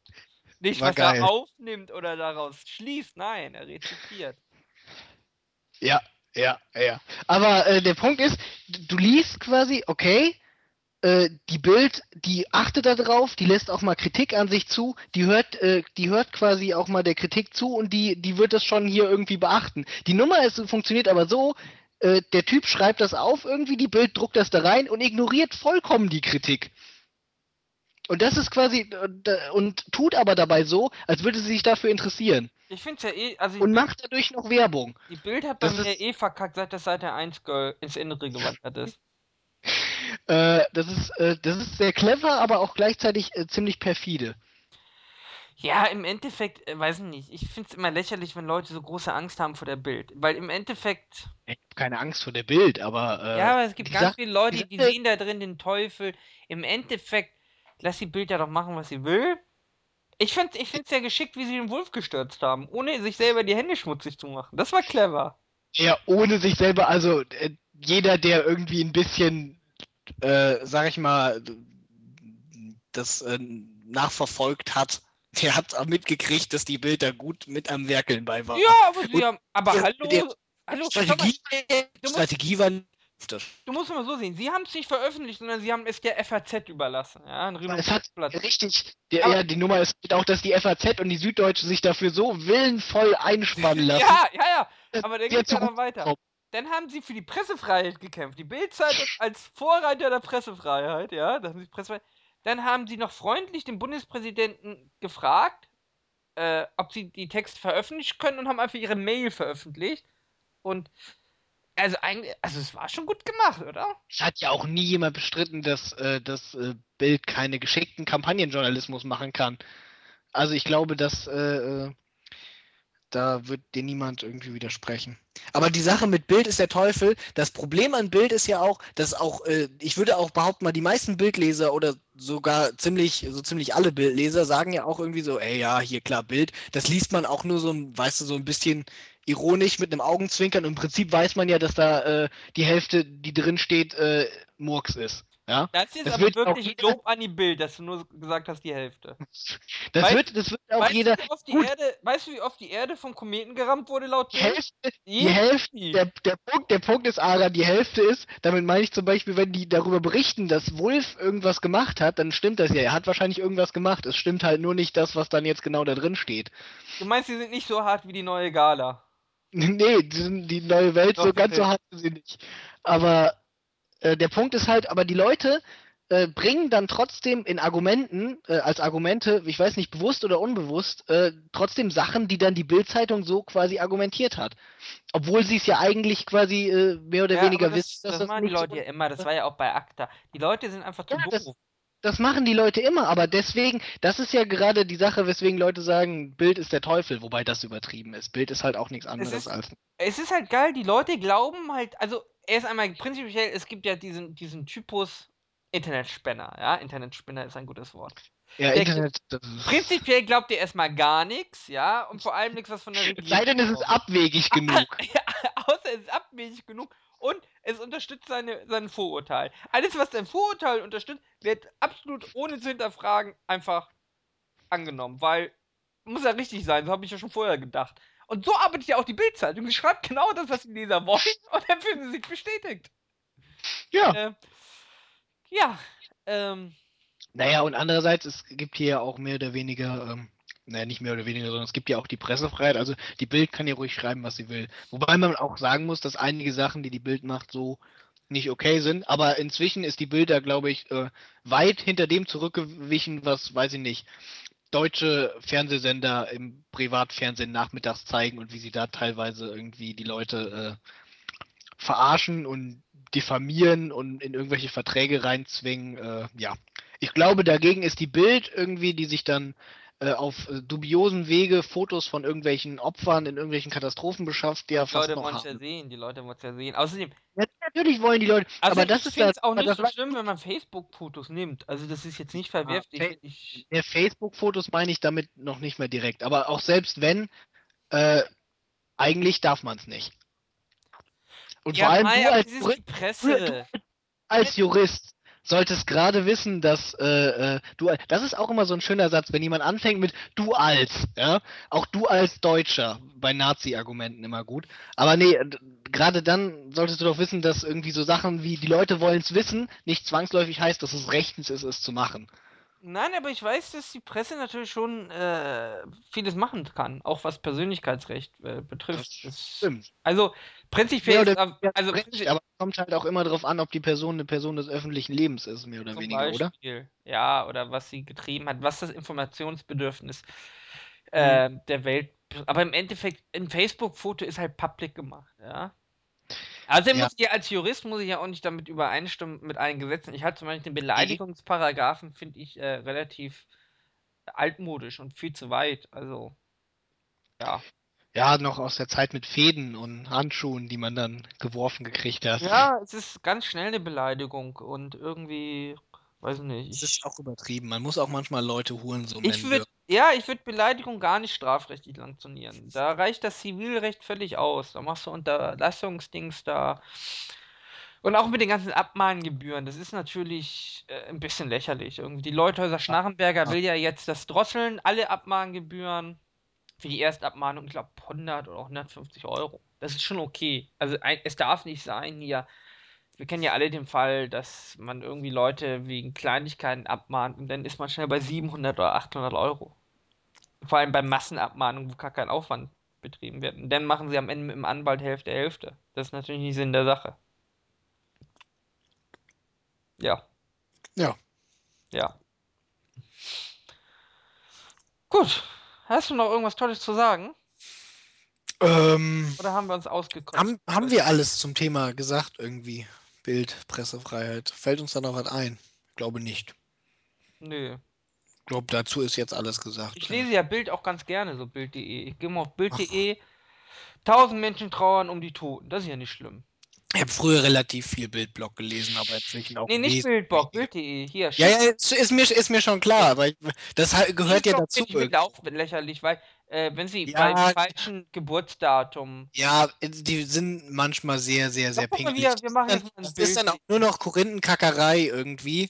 Nicht, was geil. er aufnimmt oder daraus schließt. Nein, er rezipiert. Ja, ja, ja. Aber äh, der Punkt ist, du liest quasi, okay, äh, die Bild, die achtet da drauf, die lässt auch mal Kritik an sich zu, die hört, äh, die hört quasi auch mal der Kritik zu und die, die wird das schon hier irgendwie beachten. Die Nummer ist, funktioniert aber so, äh, der Typ schreibt das auf, irgendwie die Bild druckt das da rein und ignoriert vollkommen die Kritik. Und das ist quasi, äh, da- und tut aber dabei so, als würde sie sich dafür interessieren. Ich finde ja eh, also Und macht dadurch noch Werbung. die Bild hat bei das mir ist- eh verkackt, seit das Seite 1 Girl ins Innere gewandert ist. Äh, das ist, äh, das ist sehr clever, aber auch gleichzeitig äh, ziemlich perfide. Ja, im Endeffekt, äh, weiß ich nicht. Ich finde es immer lächerlich, wenn Leute so große Angst haben vor der Bild. Weil im Endeffekt, Ich habe keine Angst vor der Bild, aber. Äh, ja, aber es gibt ganz Sache- viele Leute, die sehen da drin den Teufel. Im Endeffekt, lass die Bild ja doch machen, was sie will. Ich finde ich find's ja geschickt, wie sie den Wolf gestürzt haben, ohne sich selber die Hände schmutzig zu machen. Das war clever. Ja, ohne sich selber, also äh, jeder, der irgendwie ein bisschen, äh, sag ich mal, das äh, nachverfolgt hat, der hat auch mitgekriegt, dass die Bild da gut mit am Werkeln bei war. Ja, aber sie haben. Aber und hallo, der hallo, Strategie, Strategie war das. du musst mal so sehen. Sie haben es nicht veröffentlicht, sondern sie haben es der FAZ überlassen. Ja, ein Es hat richtig, der, ja, die Nummer ist auch, dass die FAZ und die Süddeutsche sich dafür so willenvoll einspannen lassen. Ja, ja, ja. Aber dann wir geht's ja noch weiter. Dann haben sie für die Pressefreiheit gekämpft. Die Bildzeitung als Vorreiter der Pressefreiheit, ja, da haben sie Pressefreiheit. Dann haben sie noch freundlich den Bundespräsidenten gefragt, äh, ob sie die Texte veröffentlichen können und haben einfach ihre Mail veröffentlicht. Und also eigentlich, also es war schon gut gemacht, oder? Es hat ja auch nie jemand bestritten, dass äh, das äh, Bild keine geschickten Kampagnenjournalismus machen kann. Also ich glaube, dass äh, äh, da wird dir niemand irgendwie widersprechen. Aber die Sache mit Bild ist der Teufel. Das Problem an Bild ist ja auch, dass auch, äh, ich würde auch behaupten, mal die meisten Bildleser oder sogar ziemlich, so ziemlich alle Bildleser sagen ja auch irgendwie so, ey ja, hier klar Bild. Das liest man auch nur so weißt du, so ein bisschen ironisch mit einem Augenzwinkern. Im Prinzip weiß man ja, dass da äh, die Hälfte, die drin steht, äh, Murks ist. Ja? Das ist Das aber wirklich jeder- Lob an die Bild, dass du nur gesagt hast, die Hälfte. Das Weißt- wird, das wird auch weißt, jeder. du, wie oft die gut. Erde, weißt du, wie oft die Erde vom Kometen gerammt wurde laut Die? Hälfte, die Hälfte, der, der, Punkt, der Punkt ist, Ara, die Hälfte ist, damit meine ich zum Beispiel, wenn die darüber berichten, dass Wolf irgendwas gemacht hat, dann stimmt das ja. Er hat wahrscheinlich irgendwas gemacht. Es stimmt halt nur nicht das, was dann jetzt genau da drin steht. Du meinst, sie sind nicht so hart wie die neue Gala. Nee, die, neue Welt, Doch, so ganz so okay. hart sind sie nicht. Aber äh, der Punkt ist halt, aber die Leute äh, bringen dann trotzdem in Argumenten, äh, als Argumente, ich weiß nicht, bewusst oder unbewusst, äh, trotzdem Sachen, die dann die Bildzeitung so quasi argumentiert hat. Obwohl sie es ja eigentlich quasi äh, mehr oder Ja, weniger das, wissen, das, das machen die Leute so ja immer. Das war ja auch bei ACTA. Die Leute sind einfach zu Ja, doof. Das machen die Leute immer, aber deswegen, das ist ja gerade die Sache, weswegen Leute sagen, Bild ist der Teufel, wobei das übertrieben ist. Bild ist halt auch nichts anderes ist- als. Es ist halt geil, die Leute glauben halt, also erst einmal prinzipiell, es gibt ja diesen, diesen Typus Internetspinner, ja, Internetspinner ist ein gutes Wort. Ja, Der- Internet. Prinzipiell glaubt ihr erstmal gar nichts, ja, und vor allem nichts, was von der es Regierung sei denn, es ist abwegig genug. Ja, außer es ist abwegig genug und es unterstützt seine, sein Vorurteil. Alles, was dein Vorurteil unterstützt, wird absolut ohne zu hinterfragen einfach angenommen, weil muss ja richtig sein, so habe ich ja schon vorher gedacht. Und so arbeitet ja auch die Bildzeitung. Sie schreibt genau das, was die Leser wollen und dann fühlen sie sich bestätigt. Ja. Äh, ja, ähm, Naja, und andererseits, es gibt hier ja auch mehr oder weniger, ähm, naja, nicht mehr oder weniger, sondern es gibt ja auch die Pressefreiheit. Also die Bild kann ja ruhig schreiben, was sie will. Wobei man auch sagen muss, dass einige Sachen, die die Bild macht, so nicht okay sind. Aber inzwischen ist die Bild da, glaube ich, äh, weit hinter dem zurückgewichen, was, weiß ich nicht, deutsche Fernsehsender im Privatfernsehen nachmittags zeigen und wie sie da teilweise irgendwie die Leute äh, verarschen und diffamieren und in irgendwelche Verträge reinzwingen. Äh, ja, ich glaube, dagegen ist die Bild irgendwie, die sich dann äh, auf äh, dubiosen Wege Fotos von irgendwelchen Opfern in irgendwelchen Katastrophen beschafft, ja die fast Leute noch wollen es ja haben. sehen, die Leute wollen es ja sehen. Außerdem, Ja, natürlich wollen die Leute, also aber das ist ja, auch nicht das so schlimm, wenn man Facebook-Fotos nimmt. Also das ist jetzt nicht verwerflich. Fa- wenn ich, der Facebook-Fotos meine ich damit noch nicht mehr direkt, aber auch selbst wenn, äh, eigentlich darf man es nicht. Und ja, vor allem Mai, du als Jurist, Presse. als Jurist solltest gerade wissen, dass äh, äh, du, das ist auch immer so ein schöner Satz, wenn jemand anfängt mit du als, ja, auch du als Deutscher, bei Nazi-Argumenten immer gut. Aber nee, gerade dann solltest du doch wissen, dass irgendwie so Sachen wie die Leute wollen es wissen, nicht zwangsläufig heißt, dass es rechtens ist, es zu machen. Nein, aber ich weiß, dass die Presse natürlich schon äh, vieles machen kann, auch was Persönlichkeitsrecht äh, betrifft. Das stimmt. also prinzipiell ist, oder also Recht, prinzi- aber es kommt halt auch immer darauf an, ob die Person eine Person des öffentlichen Lebens ist, mehr oder weniger, oder? Beispiel, ja, oder was sie getrieben hat, was das Informationsbedürfnis Mhm. äh, der Welt. Aber im Endeffekt, ein Facebook-Foto ist halt public gemacht, ja. Also Ja. muss ich als Jurist muss ich ja auch nicht damit übereinstimmen mit allen Gesetzen. Ich halte zum Beispiel den Beleidigungsparagraphen finde ich äh, relativ altmodisch und viel zu weit. Also ja. Ja, noch aus der Zeit mit Fäden und Handschuhen, die man dann geworfen gekriegt hat. Ja, es ist ganz schnell eine Beleidigung und irgendwie, weiß nicht. Ich, ist auch übertrieben. Man muss auch manchmal Leute Hurensohn ich nennen. Ja, ich würde Beleidigung gar nicht strafrechtlich sanktionieren. Da reicht das Zivilrecht völlig aus. Da machst du Unterlassungsdings da. Und auch mit den ganzen Abmahngebühren, das ist natürlich äh, ein bisschen lächerlich. Irgendwie die Leuthäuser Schnarrenberger will ja jetzt das drosseln, alle Abmahngebühren. Für die Erstabmahnung, ich glaube, 100 oder auch 150 Euro. Das ist schon okay. Also ein, es darf nicht sein hier. Wir kennen ja alle den Fall, dass man irgendwie Leute wegen Kleinigkeiten abmahnt und dann ist man schnell bei 700 oder 800 Euro. Vor allem bei Massenabmahnungen, wo gar kein Aufwand betrieben wird. Und dann machen sie am Ende mit dem Anwalt Hälfte Hälfte. Das ist natürlich nicht Sinn der Sache. Ja. Ja. Ja. Gut. Hast du noch irgendwas Tolles zu sagen? Ähm, Oder haben wir uns ausgekotzt? haben, haben wir alles zum Thema gesagt irgendwie? Bild, Pressefreiheit. Fällt uns da noch was ein? Ich glaube nicht. Nö. Ich glaube, dazu ist jetzt alles gesagt. Ich lese ja Bild auch ganz gerne, so Bild.de. Ich gehe mal auf Bild.de. Tausend Menschen trauern um die Toten. Das ist ja nicht schlimm. Ich habe früher relativ viel Bildblog gelesen, aber inzwischen auch Nee, nicht weniger. Bild.de. Hier, Ja, ja, ist, ist, mir, ist mir schon klar, aber ich, das gehört ja dazu. finde ich mittlerweile auch lächerlich, weil Äh, wenn sie Ja. beim falschen Geburtsdatum. Ja, die sind manchmal sehr, sehr, sehr pingelig. wir, wir machen Das jetzt ist dann auch nur noch Korinthenkackerei irgendwie.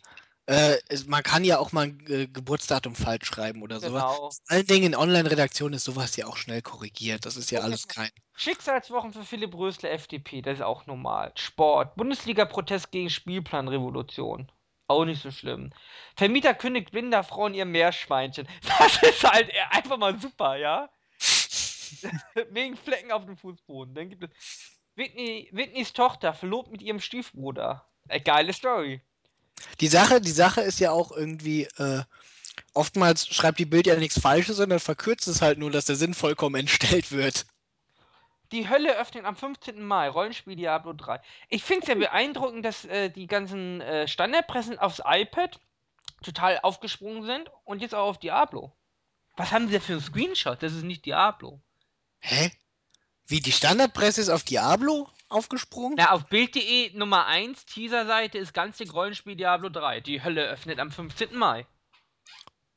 Äh, man kann ja auch mal ein äh, Geburtsdatum falsch schreiben oder sowas. Genau. Vor allen Dingen in Online-Redaktionen ist sowas ja auch schnell korrigiert. Das ist ja Guck alles kein. Schicksalswochen für Philipp Rösler, FDP, das ist auch normal. Sport, Bundesliga-Protest gegen Spielplanrevolution. Auch nicht so schlimm. Vermieter kündigt blinder Frauen ihr Meerschweinchen. Das ist halt einfach mal super, ja? Wegen Flecken auf dem Fußboden. Dann gibt es. Whitney, Whitneys Tochter verlobt mit ihrem Stiefbruder. Äh, geile Story. Die Sache, die Sache ist ja auch irgendwie, äh, oftmals schreibt die Bild ja nichts Falsches, sondern verkürzt es halt nur, dass der Sinn vollkommen entstellt wird. Die Hölle öffnet am 15. Mai. Rollenspiel Diablo 3. Ich finde es ja beeindruckend, dass äh, die ganzen äh, Standardpressen aufs iPad total aufgesprungen sind und jetzt auch auf Diablo. Was haben sie da für einen Screenshot? Das ist nicht Diablo. Hä? Wie, die Standardpresse ist auf Diablo aufgesprungen? Na, auf Bild.de Nummer 1 Teaserseite ist ganz dick Rollenspiel Diablo 3. Die Hölle öffnet am 15. Mai.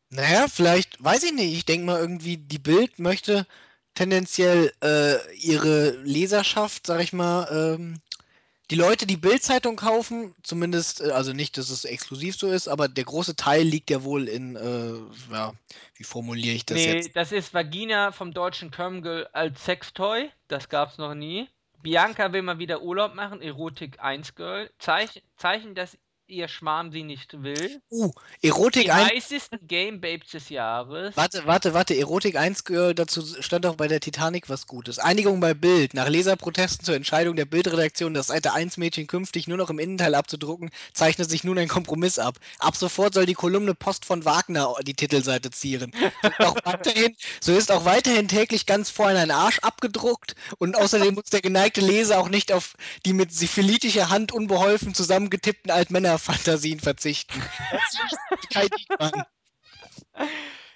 Naja, vielleicht, weiß ich nicht. Ich denke mal irgendwie, die Bild möchte tendenziell äh, ihre Leserschaft, sag ich mal, ähm, die Leute, die Bild-Zeitung kaufen, zumindest, äh, also nicht, dass es exklusiv so ist, aber der große Teil liegt ja wohl in, äh, ja, wie formuliere ich das nee, jetzt? das ist Vagina vom deutschen Körmgirl als Sextoy. Das gab's noch nie. Bianca will mal wieder Urlaub machen. Erotik 1 Girl. Zeich Zeichen, dass ihr Schwarm sie nicht will. Uh, Erotik Die 1. heißesten Game Babes des Jahres. Warte, warte, warte. Erotik 1 Girl, dazu stand auch bei der Titanic was Gutes. Einigung bei Bild. Nach Leserprotesten zur Entscheidung der Bildredaktion, das Seite 1 Mädchen künftig nur noch im Innenteil abzudrucken, zeichnet sich nun ein Kompromiss ab. Ab sofort soll die Kolumne Post von Wagner die Titelseite zieren. So ist auch weiterhin, so ist auch weiterhin täglich ganz vorhin ein Arsch abgedruckt und außerdem muss der geneigte Leser auch nicht auf die mit syphilitischer Hand unbeholfen zusammengetippten Altmännerfantasien verzichten. Kai Diekmann.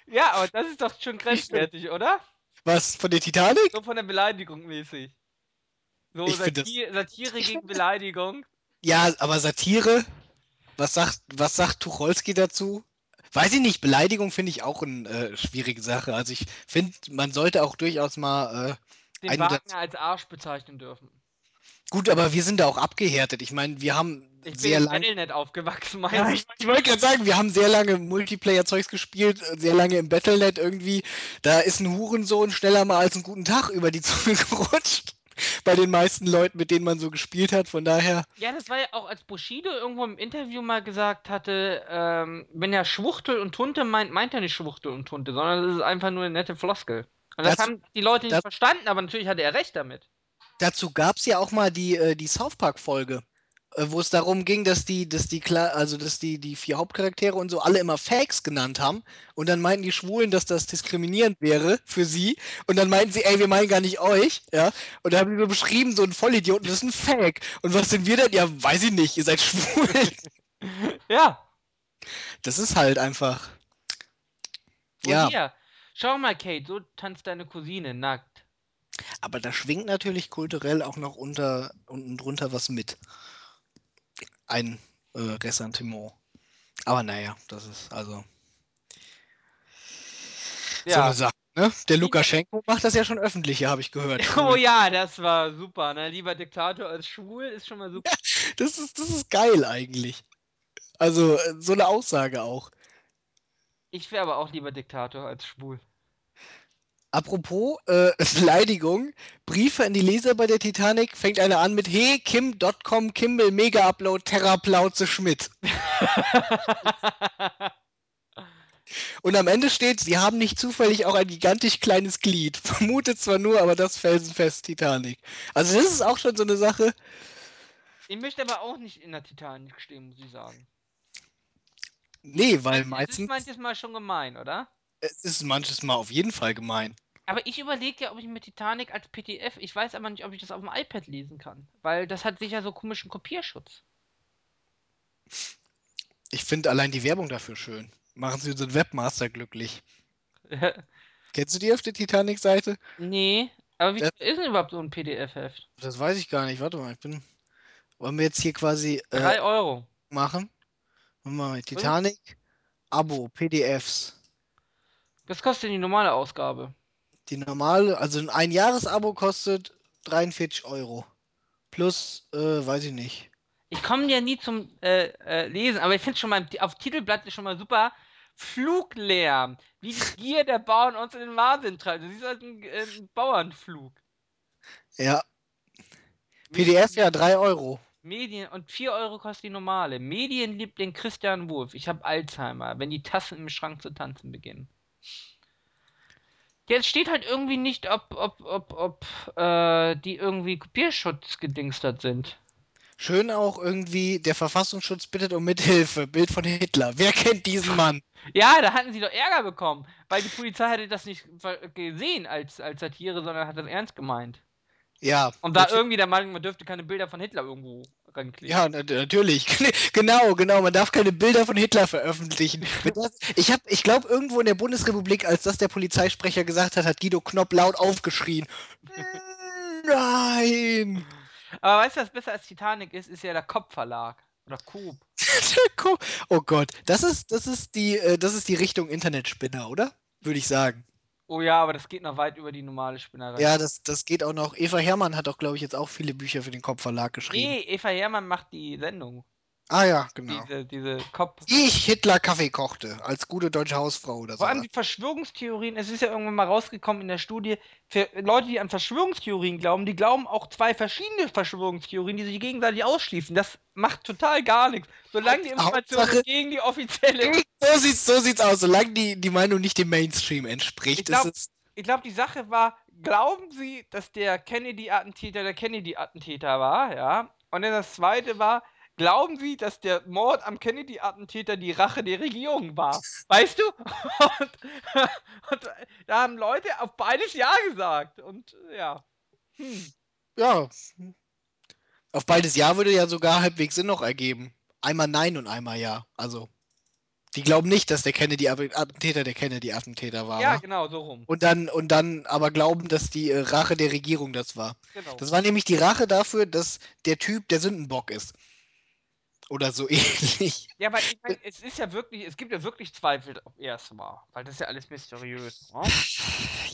Ja, aber das ist doch schon grenzwertig, oder? Was, von der Titanic? So von der Beleidigung mäßig. So Satir Satire gegen Beleidigung. Ja, aber Satire? Was sagt, was sagt Tucholsky dazu? Weiß ich nicht, Beleidigung finde ich auch eine äh, schwierige Sache. Also ich finde, man sollte auch durchaus mal. Äh, Den Wagner als Arsch bezeichnen dürfen. Gut, aber wir sind da auch abgehärtet. Ich meine, wir haben Ich bin sehr lange. Battlenet aufgewachsen, Ja, mein ich, ich wollte gerade sagen, wir haben sehr lange Multiplayer-Zeugs gespielt, äh, sehr lange im Battlenet irgendwie. Da ist ein Hurensohn schneller mal als einen guten Tag über die Zunge gerutscht. Bei den meisten Leuten, mit denen man so gespielt hat. Von daher. Ja, das war ja auch, als Bushido irgendwo im Interview mal gesagt hatte, ähm, wenn er Schwuchtel und Tunte meint, meint er nicht Schwuchtel und Tunte, sondern das ist einfach nur eine nette Floskel. Und das Dazu- haben die Leute nicht das- verstanden, aber natürlich hatte er recht damit. Dazu gab es ja auch mal die, äh, die South Park-Folge, äh, wo es darum ging, dass die, dass die klar, also dass die, die vier Hauptcharaktere und so alle immer Fakes genannt haben. Und dann meinten die Schwulen, dass das diskriminierend wäre für sie. Und dann meinten sie, ey, wir meinen gar nicht euch, ja. Und da haben die so beschrieben, so ein Vollidioten, das ist ein Fake. Und was sind wir denn? Ja, weiß ich nicht, ihr seid schwul. Ja, Das ist halt einfach. und Ja, hier, schau mal, Kate, so tanzt deine Cousine nackt. Aber da schwingt natürlich kulturell auch noch unter unten drunter was mit. Ein äh, Ressentiment. Aber naja, das ist also. So Ja. eine Sache, ne? Der Lukaschenko macht das ja schon öffentlich, habe ich gehört. Oh Cool. ja, das war super, ne? Lieber Diktator als schwul ist schon mal super. Das ist, das ist geil eigentlich. Also, äh, so eine Aussage auch. Ich wäre aber auch lieber Diktator als schwul. Apropos äh, Beleidigung, Briefe an die Leser bei der Titanic fängt einer an mit Hey, Kim.com, Kimball, Mega Upload, Terra Plauze Schmidt. Und am Ende steht, sie haben nicht zufällig auch ein gigantisch kleines Glied. Vermutet zwar nur, aber das felsenfest Titanic. Also das ist auch schon so eine Sache. ich möchte aber auch nicht in der Titanic stehen, muss ich sagen. Nee, weil Das ist meistens manches Mal schon gemein, oder? Es ist manches Mal auf jeden Fall gemein. Aber ich überlege ja, ob ich mir Titanic als PDF, ich weiß aber nicht, ob ich das auf dem iPad lesen kann. Weil das hat sicher so komischen Kopierschutz. Ich finde allein die Werbung dafür schön. Machen Sie unseren Webmaster glücklich. Kennst du die auf der Titanic-Seite? nee, aber wie Ja. ist denn überhaupt so ein PDF-Heft? Das weiß ich gar nicht. Warte mal, ich bin. Wollen wir jetzt hier quasi äh, Drei Euro. machen? Wollen wir mal Titanic, Abo, PDFs. Was kostet denn die normale Ausgabe? Die normale, also ein Einjahresabo kostet 43 Euro. Plus, äh, weiß ich nicht. Ich komme ja nie zum äh, äh, Lesen, aber ich finde schon mal auf Titelblatt ist schon mal super. Fluglärm, wie die Gier der Bauern uns in den Wahnsinn treibt. Das ist halt ein, äh, ein Bauernflug. Ja. PDF ja 3 Euro. Medien und 4 Euro kostet die normale. Medienliebling Christian Wulff. Ich habe Alzheimer, wenn die Tassen im Schrank zu tanzen beginnen. Jetzt steht halt irgendwie nicht, ob, ob, ob, ob äh, die irgendwie Kopierschutz gedingstert sind. Schön auch irgendwie, der Verfassungsschutz bittet um Mithilfe. Bild von Hitler. Wer kennt diesen Mann? Ja, da hatten sie doch Ärger bekommen, weil die Polizei hätte das nicht gesehen als, als Satire, sondern hat das ernst gemeint. Ja. Und da irgendwie der Meinung, man dürfte keine Bilder von Hitler irgendwo rankleben. Ja, natürlich. genau, genau. Man darf keine Bilder von Hitler veröffentlichen. ich ich glaube, irgendwo in der Bundesrepublik, als das der Polizeisprecher gesagt hat, hat Guido Knopp laut aufgeschrien. Nein! Aber weißt du, was besser als Titanic ist, ist ja der Kopfverlag. Oder Coop. oh Gott, das ist, das ist die, äh, das ist die Richtung Internetspinner, oder? Würde ich sagen. Oh ja, aber das geht noch weit über die normale Spinnerei. Ja, das, das geht auch noch. Eva Hermann hat auch, glaube ich, jetzt auch viele Bücher für den Kopfverlag geschrieben. Nee, Eva Hermann macht die Sendung. Ah ja, genau. Diese, diese Kopf. Ich Hitler Kaffee kochte, als gute deutsche Hausfrau oder so. Vor allem die Verschwörungstheorien, es ist ja irgendwann mal rausgekommen in der Studie, für Leute, die an Verschwörungstheorien glauben, die glauben auch zwei verschiedene Verschwörungstheorien, die sich gegenseitig ausschließen. Das macht total gar nichts. Solange die Information Hauptsache- gegen die offizielle. So sieht's, so sieht's aus, solange die, die Meinung nicht dem Mainstream entspricht. Ich glaub- glaube, die Sache war, glauben Sie, dass der Kennedy-Attentäter der Kennedy-Attentäter war, ja? Und dann das zweite war, glauben Sie, dass der Mord am Kennedy-Attentäter die Rache der Regierung war? Weißt du? Und, und da haben Leute auf beides Ja gesagt. Und ja. Hm. ja. Auf beides Ja würde ja sogar halbwegs Sinn noch ergeben. Einmal Nein und einmal Ja. Also, die glauben nicht, dass der Kennedy-Attentäter der Kennedy-Attentäter war. Ja, wa? genau, so rum. Und dann, und dann aber glauben, dass die äh, Rache der Regierung das war. Genau. Das war nämlich die Rache dafür, dass der Typ der Sündenbock ist. Oder so ähnlich. Ja, aber ich mein, es ist ja wirklich, es gibt ja wirklich Zweifel, ob er es war. Weil das ist ja alles mysteriös. Ne?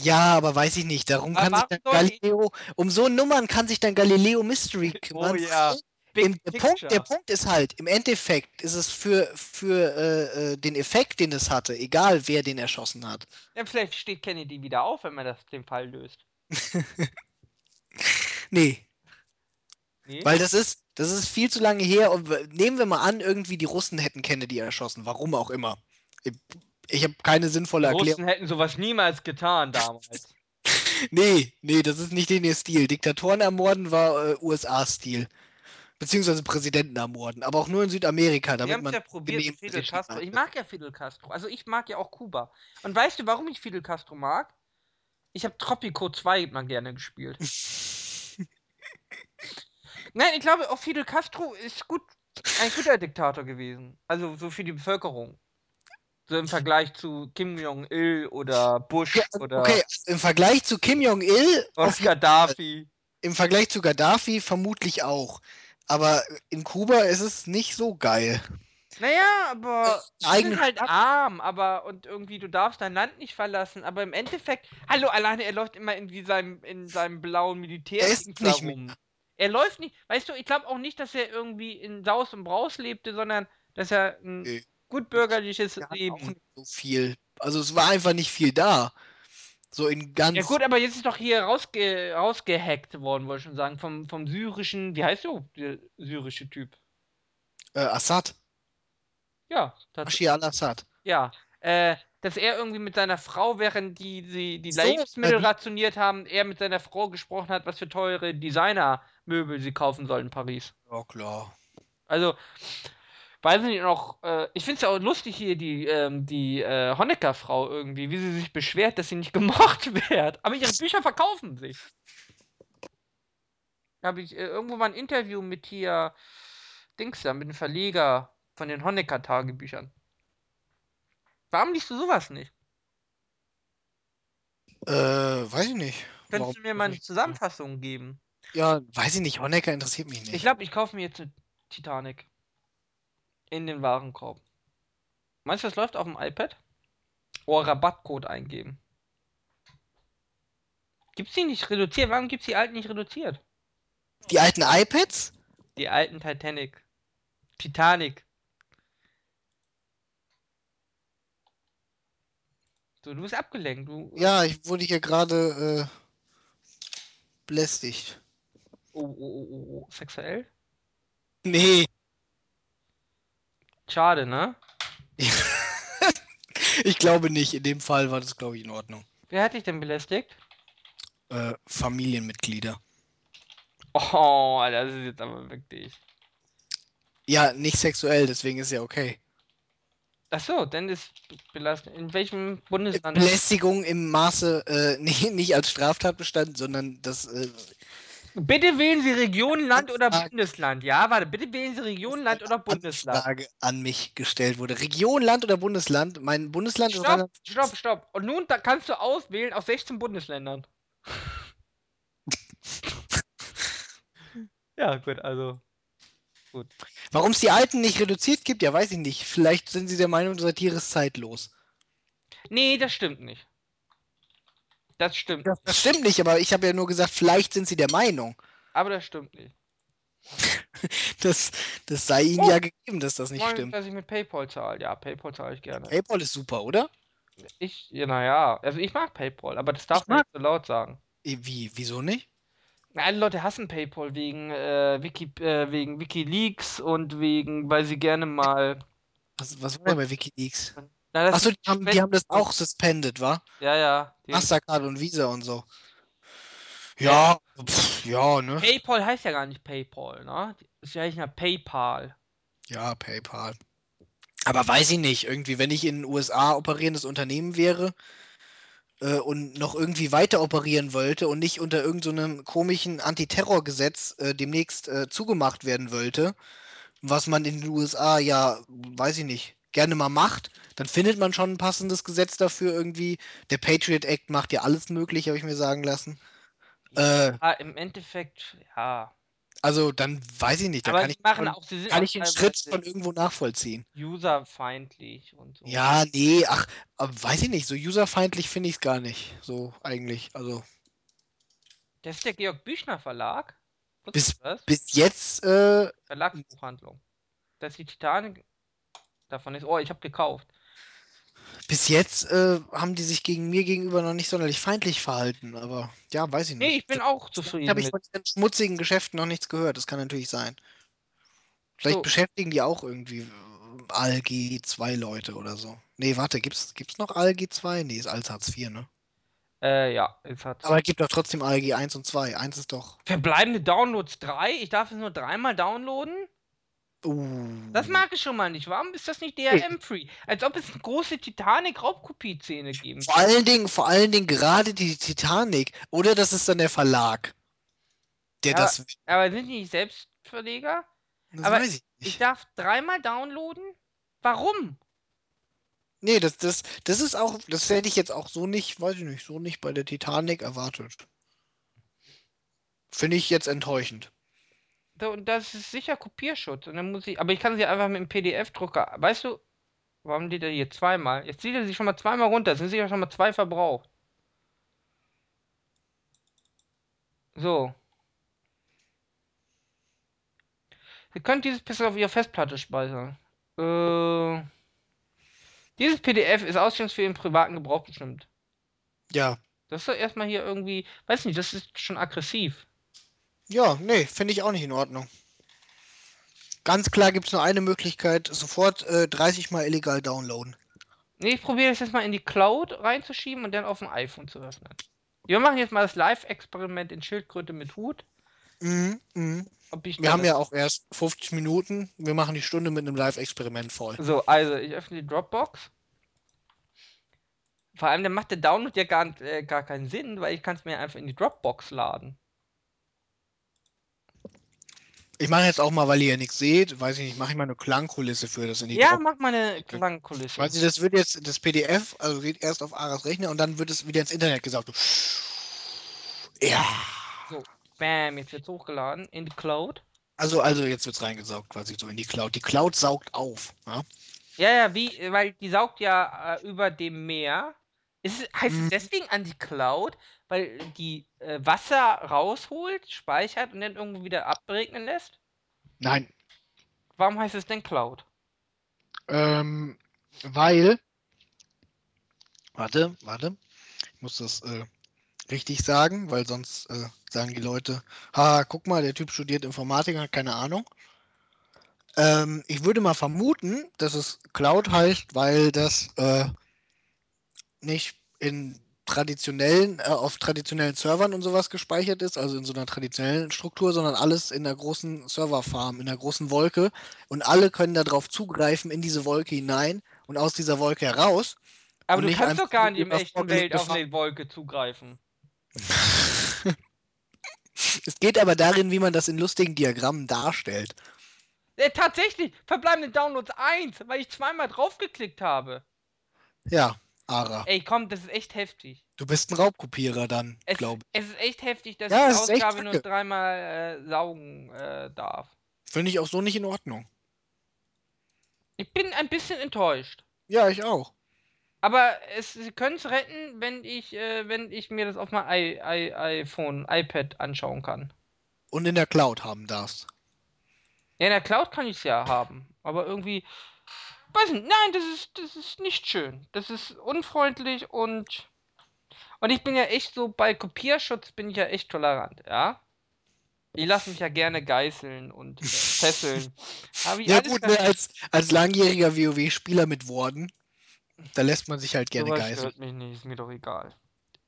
Ja, aber weiß ich nicht. Darum Aber kann sich dann Galileo, um so Nummern kann sich dann Galileo Mystery kümmern. Oh ja. Im, der, Punkt, der Punkt ist halt, im Endeffekt ist es für, für äh, äh, den Effekt, den es hatte, egal wer den erschossen hat. Ja, vielleicht steht Kennedy wieder auf, wenn man das den Fall löst. Nee, Nee? weil das ist, das ist viel zu lange her. Und nehmen wir mal an, irgendwie die Russen hätten Kennedy erschossen, warum auch immer. Ich, ich habe keine sinnvolle Die Erklärung. Russen hätten sowas niemals getan damals. Nee, nee, das ist nicht den ihr Stil. Diktatoren ermorden war äh, USA-Stil. Beziehungsweise Präsidenten ermorden, aber auch nur in Südamerika, Wir damit haben es man ja probiert Fidel Castro. Ich mag ja Fidel Castro. Also ich mag ja auch Kuba. Und weißt du, warum ich Fidel Castro mag? Ich habe Tropico 2 mal gerne gespielt. Nein, ich glaube, auch Fidel Castro ist gut, ein guter Diktator gewesen. Also so für die Bevölkerung. So im Vergleich zu Kim Jong-il oder Bush Ja, oder, okay, im Vergleich zu Kim Jong-il, oder Gaddafi. Im Vergleich zu Gaddafi vermutlich auch. Aber in Kuba ist es nicht so geil. Naja, aber eigene sind halt arm, aber und irgendwie du darfst dein Land nicht verlassen, aber im Endeffekt, hallo, alleine er läuft immer in seinem in seinem blauen Militär Er ist nicht mehr. Er läuft nicht, weißt du, ich glaube auch nicht, dass er irgendwie in Saus und Braus lebte, sondern dass er ein Nee. gut bürgerliches Er hat auch Leben. nicht so viel. Also es war einfach nicht viel da. So in ganz. Ja gut, aber jetzt ist doch hier rausge rausgehackt worden, wollte ich schon sagen, vom, vom syrischen, wie heißt du, der syrische Typ? Äh, Assad. Ja, Bashir al-Assad. Ja, äh, dass er irgendwie mit seiner Frau, während die die, die So, Lebensmittel äh, rationiert haben, er mit seiner Frau gesprochen hat, was für teure Designermöbel sie kaufen sollen in Paris. Ja, klar. Also, weiß ich nicht noch, äh, ich finde es ja auch lustig hier, die, ähm, die äh, Honecker-Frau irgendwie, wie sie sich beschwert, dass sie nicht gemocht wird. Aber ihre Bücher verkaufen sich. Da habe ich äh, irgendwo mal ein Interview mit hier, Dings da, mit dem Verleger von den Honecker-Tagebüchern. Warum liest du sowas nicht? Äh, weiß ich nicht. Könntest Warum- du mir mal eine Zusammenfassung geben? Ja, weiß ich nicht. Honecker interessiert mich nicht. Ich glaube, ich kaufe mir jetzt eine Titanic. In den Warenkorb. Meinst du, das läuft auf dem iPad? Oh, Rabattcode eingeben. Gibt's die nicht reduziert? Warum gibt's die alten nicht reduziert? Die alten iPads? Die alten Titanic. Titanic. So, du bist abgelenkt. Du, Ja, ich wurde hier gerade äh, belästigt. Oh, oh, oh, oh, oh. Sexuell? Nee. Schade, ne? ich glaube nicht. In dem Fall war das, glaube ich, in Ordnung. Wer hat dich denn belästigt? Äh, Familienmitglieder. Oh, das ist jetzt aber wirklich. Ja, nicht sexuell, deswegen ist ja okay. Ach so, dann ist belastend. In welchem Bundesland? Belästigung im Maße äh, nicht, nicht als Straftatbestand, sondern das. Äh, Bitte wählen Sie Region, Land oder Bundesland. Ja, warte, bitte wählen Sie Region, Land oder Bundesland. Anfrage an mich gestellt wurde. Region, Land oder Bundesland? Mein Bundesland ist Stopp, stopp, stopp. Und nun da kannst du auswählen aus 16 Bundesländern. ja, gut, also. Warum es die alten nicht reduziert gibt, ja, weiß ich nicht. Vielleicht sind sie der Meinung, Satire ist zeitlos. Nee, das stimmt nicht. Das stimmt. Das, das stimmt nicht, aber ich habe ja nur gesagt, vielleicht sind sie der Meinung. Aber das stimmt nicht. Das, das sei ihnen Oh. ja gegeben, dass das nicht Wollen, stimmt. dass ich mit PayPal zahle. Ja, PayPal zahle ich gerne. PayPal ist super, oder? Ich, ja, naja, also ich mag PayPal, aber das darf Ich man mag- nicht so laut sagen. Wie, wieso nicht? Alle Leute hassen PayPal wegen, äh, Wiki, äh, wegen WikiLeaks und wegen, weil sie gerne mal. Was, was war denn bei Wikileaks? Achso, die haben, die haben das auch suspended, wa? Ja, ja. Mastercard und Visa und so. Ja, pff, ja, ne? PayPal heißt ja gar nicht PayPal, ne? Das ist ja eigentlich ja PayPal. Ja, PayPal. Aber weiß ich nicht, irgendwie, wenn ich in den USA operierendes Unternehmen wäre äh, und noch irgendwie weiter operieren wollte und nicht unter irgendeinem komischen Antiterrorgesetz äh, demnächst äh, zugemacht werden wollte, was man in den USA ja, weiß ich nicht, gerne mal macht, dann findet man schon ein passendes Gesetz dafür irgendwie. Der Patriot Act macht ja alles möglich, habe ich mir sagen lassen. Äh, Ah, im Endeffekt, ja. also dann weiß ich nicht, da kann ich, machen schon, auch, kann ich den Schritt von irgendwo nachvollziehen. userfeindlich und so. Ja, nee, ach, weiß ich nicht, so userfeindlich finde ich es gar nicht. So eigentlich. Also Das ist der Georg Büchner Verlag. Bis- bis jetzt, äh, Verlagsbuchhandlung. Das ist die Titanic. Davon ist. Oh, ich habe gekauft. bis jetzt äh, haben die sich gegen mir gegenüber noch nicht sonderlich feindlich verhalten, aber ja, weiß ich nicht. Nee, ich bin auch zufrieden habe ich von den schmutzigen Geschäften noch nichts gehört, das kann natürlich sein. Vielleicht So. beschäftigen die auch irgendwie äh, Algi 2 Leute oder so. Nee, warte, gibt's, gibt's noch Algi 2? Nee, ist als Hartz IV, ne? Äh, ja, jetzt hat. Aber es gibt doch trotzdem Algi 1 und 2. Eins ist doch. Verbleibende Downloads 3? Ich darf es nur dreimal downloaden? Uh. Das mag ich schon mal nicht. Warum ist das nicht DRM-free? Als ob es eine große Titanic-Raubkopie-Szene geben Vor allen Dingen, vor allen Dingen gerade die Titanic. Oder das ist dann der Verlag. Der Ja, das. Aber sind die nicht Selbstverleger? Das aber weiß ich Ich nicht. darf dreimal downloaden? Warum? Nee, das, das, das ist auch. Das hätte ich jetzt auch so nicht, weiß ich nicht, so nicht bei der Titanic erwartet. Finde ich jetzt enttäuschend. So, und das ist sicher Kopierschutz. Und dann muss ich. Aber ich kann sie einfach mit dem PDF-Drucker. Weißt du, warum lädt er hier zweimal? Jetzt zieht er sie schon mal zweimal runter. Es sind sicher schon mal zwei verbraucht. So. Ihr könnt dieses Pixel auf Ihrer Festplatte speichern. Äh, dieses PDF ist ausschließlich für den privaten Gebrauch bestimmt. Ja. Das ist doch erstmal hier irgendwie. Weiß nicht, das ist schon aggressiv. Ja, nee, finde ich auch nicht in Ordnung. Ganz klar gibt es nur eine Möglichkeit, sofort äh, 30 Mal illegal downloaden. Nee, ich probiere das jetzt mal in die Cloud reinzuschieben und dann auf dem iPhone zu öffnen. Wir machen jetzt mal das Live-Experiment in Schildkröte mit Hut. Mhm, ich Wir haben ja auch erst 50 Minuten. Wir machen die Stunde mit einem Live-Experiment voll. So, also ich öffne die Dropbox. Vor allem, dann macht der Download ja gar, äh, gar keinen Sinn, weil ich kann es mir einfach in die Dropbox laden. Ich mache jetzt auch mal, weil ihr ja nichts seht, weiß ich nicht, mache ich mal eine Klangkulisse für das in die Ja, Drop- mach mal eine Klangkulisse. Weiß ich, das wird jetzt das PDF, also geht erst auf Aras Rechner und dann wird es wieder ins Internet gesagt. Ja. Bam, jetzt wird's hochgeladen in die Cloud. Also, also jetzt wird es reingesaugt quasi so in die Cloud. Die Cloud saugt auf. Ja? Ja, ja, wie, weil die saugt ja äh, über dem Meer Ist es, heißt Mhm. es deswegen an die Cloud, weil die äh, Wasser rausholt, speichert und dann irgendwo wieder abregnen lässt? Nein, Warum heißt es denn Cloud? ähm, weil, warte, warte, ich muss das äh, richtig sagen, weil sonst äh, sagen die Leute, ha, guck mal, der Typ studiert Informatik hat keine Ahnung. Ähm, ich würde mal vermuten, dass es Cloud heißt, weil das äh, nicht in traditionellen, äh, auf traditionellen Servern und sowas gespeichert ist, also in so einer traditionellen Struktur, sondern alles in einer großen Serverfarm, in einer großen Wolke und alle können darauf zugreifen in diese Wolke hinein und aus dieser Wolke heraus Aber du kannst doch gar nicht im echten Welt auf eine Wolke zugreifen. Es geht aber darin, wie man das in lustigen Diagrammen darstellt. Äh, tatsächlich, verbleibende Downloads 1, weil ich zweimal draufgeklickt habe. Ja, Ara. Ey, komm, das ist echt heftig. Du bist ein Raubkopierer dann, glaube es ist echt heftig, dass ich. Ja, die Ausgabe nur dreimal äh, saugen äh, darf. Finde ich auch so nicht in Ordnung. Ich bin ein bisschen enttäuscht. Ja, ich auch. Aber es, sie können es retten, wenn ich, äh, wenn ich mir das auf meinem I, I, iPhone, iPad anschauen kann. Und in der Cloud haben darfst. Ja, in der Cloud kann ich es ja haben. Aber irgendwie. Weiß nicht, nein, das ist, das ist nicht schön. Das ist unfreundlich und. Und ich bin ja echt so, bei Kopierschutz bin ich ja echt tolerant, ja? Ich lasse mich ja gerne geißeln und äh, fesseln. Ja gut, ne, als, als langjähriger WoW-Spieler mit Worden, da lässt man sich halt gerne Sowas geißeln. stört mich nicht, ist mir doch egal.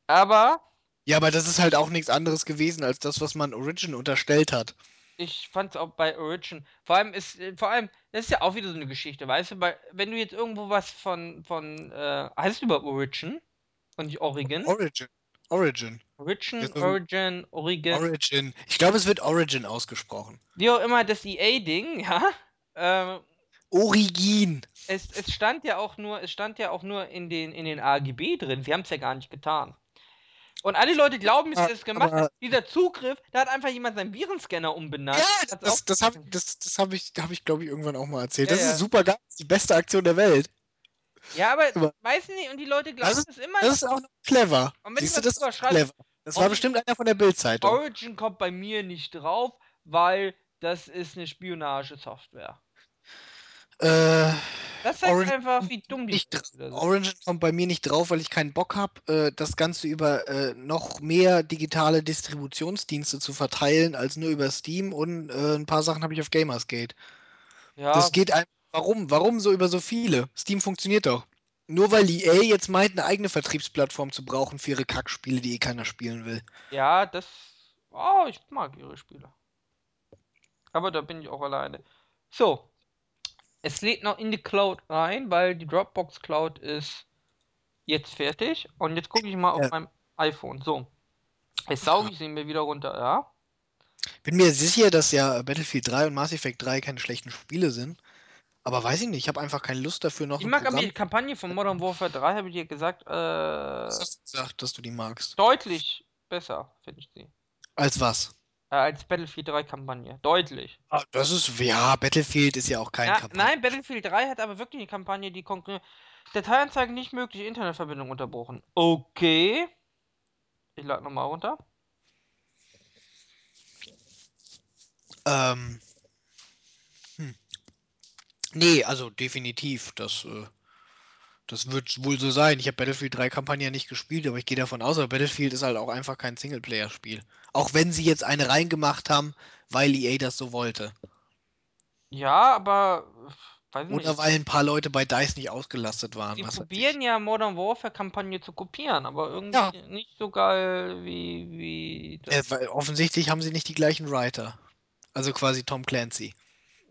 Aber Ja, aber das ist halt auch nichts anderes gewesen als das, was man Origin unterstellt hat. Ich fand's auch bei Origin. Vor allem ist, äh, vor allem, das ist ja auch wieder so eine Geschichte, weißt du, bei, wenn du jetzt irgendwo was von, von, äh, heißt es überhaupt Origin? Und nicht Origin? Origin. Origin. Origin, Origin, Origin. Origin. Ich glaube, es wird Origin ausgesprochen. Wie auch immer das EA-Ding, ja. Ähm, Origin. es, es stand ja auch nur, es stand ja auch nur in den, in den AGB drin. Sie haben es ja gar nicht getan. Und alle Leute glauben, dass sie das gemacht aber-. Dieser Zugriff, da hat einfach jemand seinen Virenscanner umbenannt. Ja, das, das habe das, das hab ich, hab ich glaube ich, irgendwann auch mal erzählt. Ja, das ja. ist super geil. Das ist die beste Aktion der Welt. ja, aber Aber- weiß nicht, und die Leute glauben Das es immer Das ist auch noch clever. Und wenn Siehst du das ist clever. Das war bestimmt einer von der Bild-Zeitung. Origin kommt bei mir nicht drauf, weil das ist eine Spionagesoftware. Äh, Das zeigt Origin einfach, wie dumm die sind. Origin kommt bei mir nicht drauf, weil ich keinen Bock habe, äh, das Ganze über äh, noch mehr digitale Distributionsdienste zu verteilen, als nur über Steam und äh, ein paar Sachen habe ich auf Gamersgate. Ja, Das geht einfach. Warum? Warum so über so viele? Steam funktioniert doch. Nur weil EA jetzt meint, eine eigene Vertriebsplattform zu brauchen für ihre Kackspiele, die eh keiner spielen will. ja, das. Oh, ich mag ihre Spiele. Aber da bin ich auch alleine. So. Es lädt noch in die Cloud rein, weil die Dropbox Cloud ist jetzt fertig. Und jetzt gucke ich mal auf Ja. meinem iPhone. So. Jetzt sauge ich sie mir wieder runter, ja? Bin mir sicher, dass ja Battlefield 3 und Mass Effect 3 keine schlechten Spiele sind. Aber weiß ich nicht, ich habe einfach keine Lust dafür, noch Ich mag aber die Kampagne von Modern Warfare 3, habe ich dir gesagt, äh, Was hast du gesagt, dass du die magst? deutlich besser, finde ich sie. Als was? Äh, als Battlefield 3 Kampagne. Deutlich. Ah, Das ist, ja, Battlefield ist ja auch kein Ja, Kampagne. nein, Battlefield 3 hat aber wirklich eine Kampagne, die konkret. Dateianzeige nicht möglich, Internetverbindung unterbrochen. Okay. Ich lade nochmal runter. Ähm. Hm. Nee, also definitiv. Das, äh, das wird wohl so sein. Ich habe Battlefield 3 Kampagne nicht gespielt, aber ich gehe davon aus, aber Battlefield ist halt auch einfach kein Singleplayer-Spiel. Auch wenn sie jetzt eine reingemacht haben, weil EA das so wollte. Ja, aber. Weiß Oder nicht. weil ein paar Leute bei DICE nicht ausgelastet waren. Die probieren ja Modern Warfare Kampagne zu kopieren, aber irgendwie Ja. nicht so geil wie. wie. Äh, offensichtlich haben sie nicht die gleichen Writer. Also quasi Tom Clancy.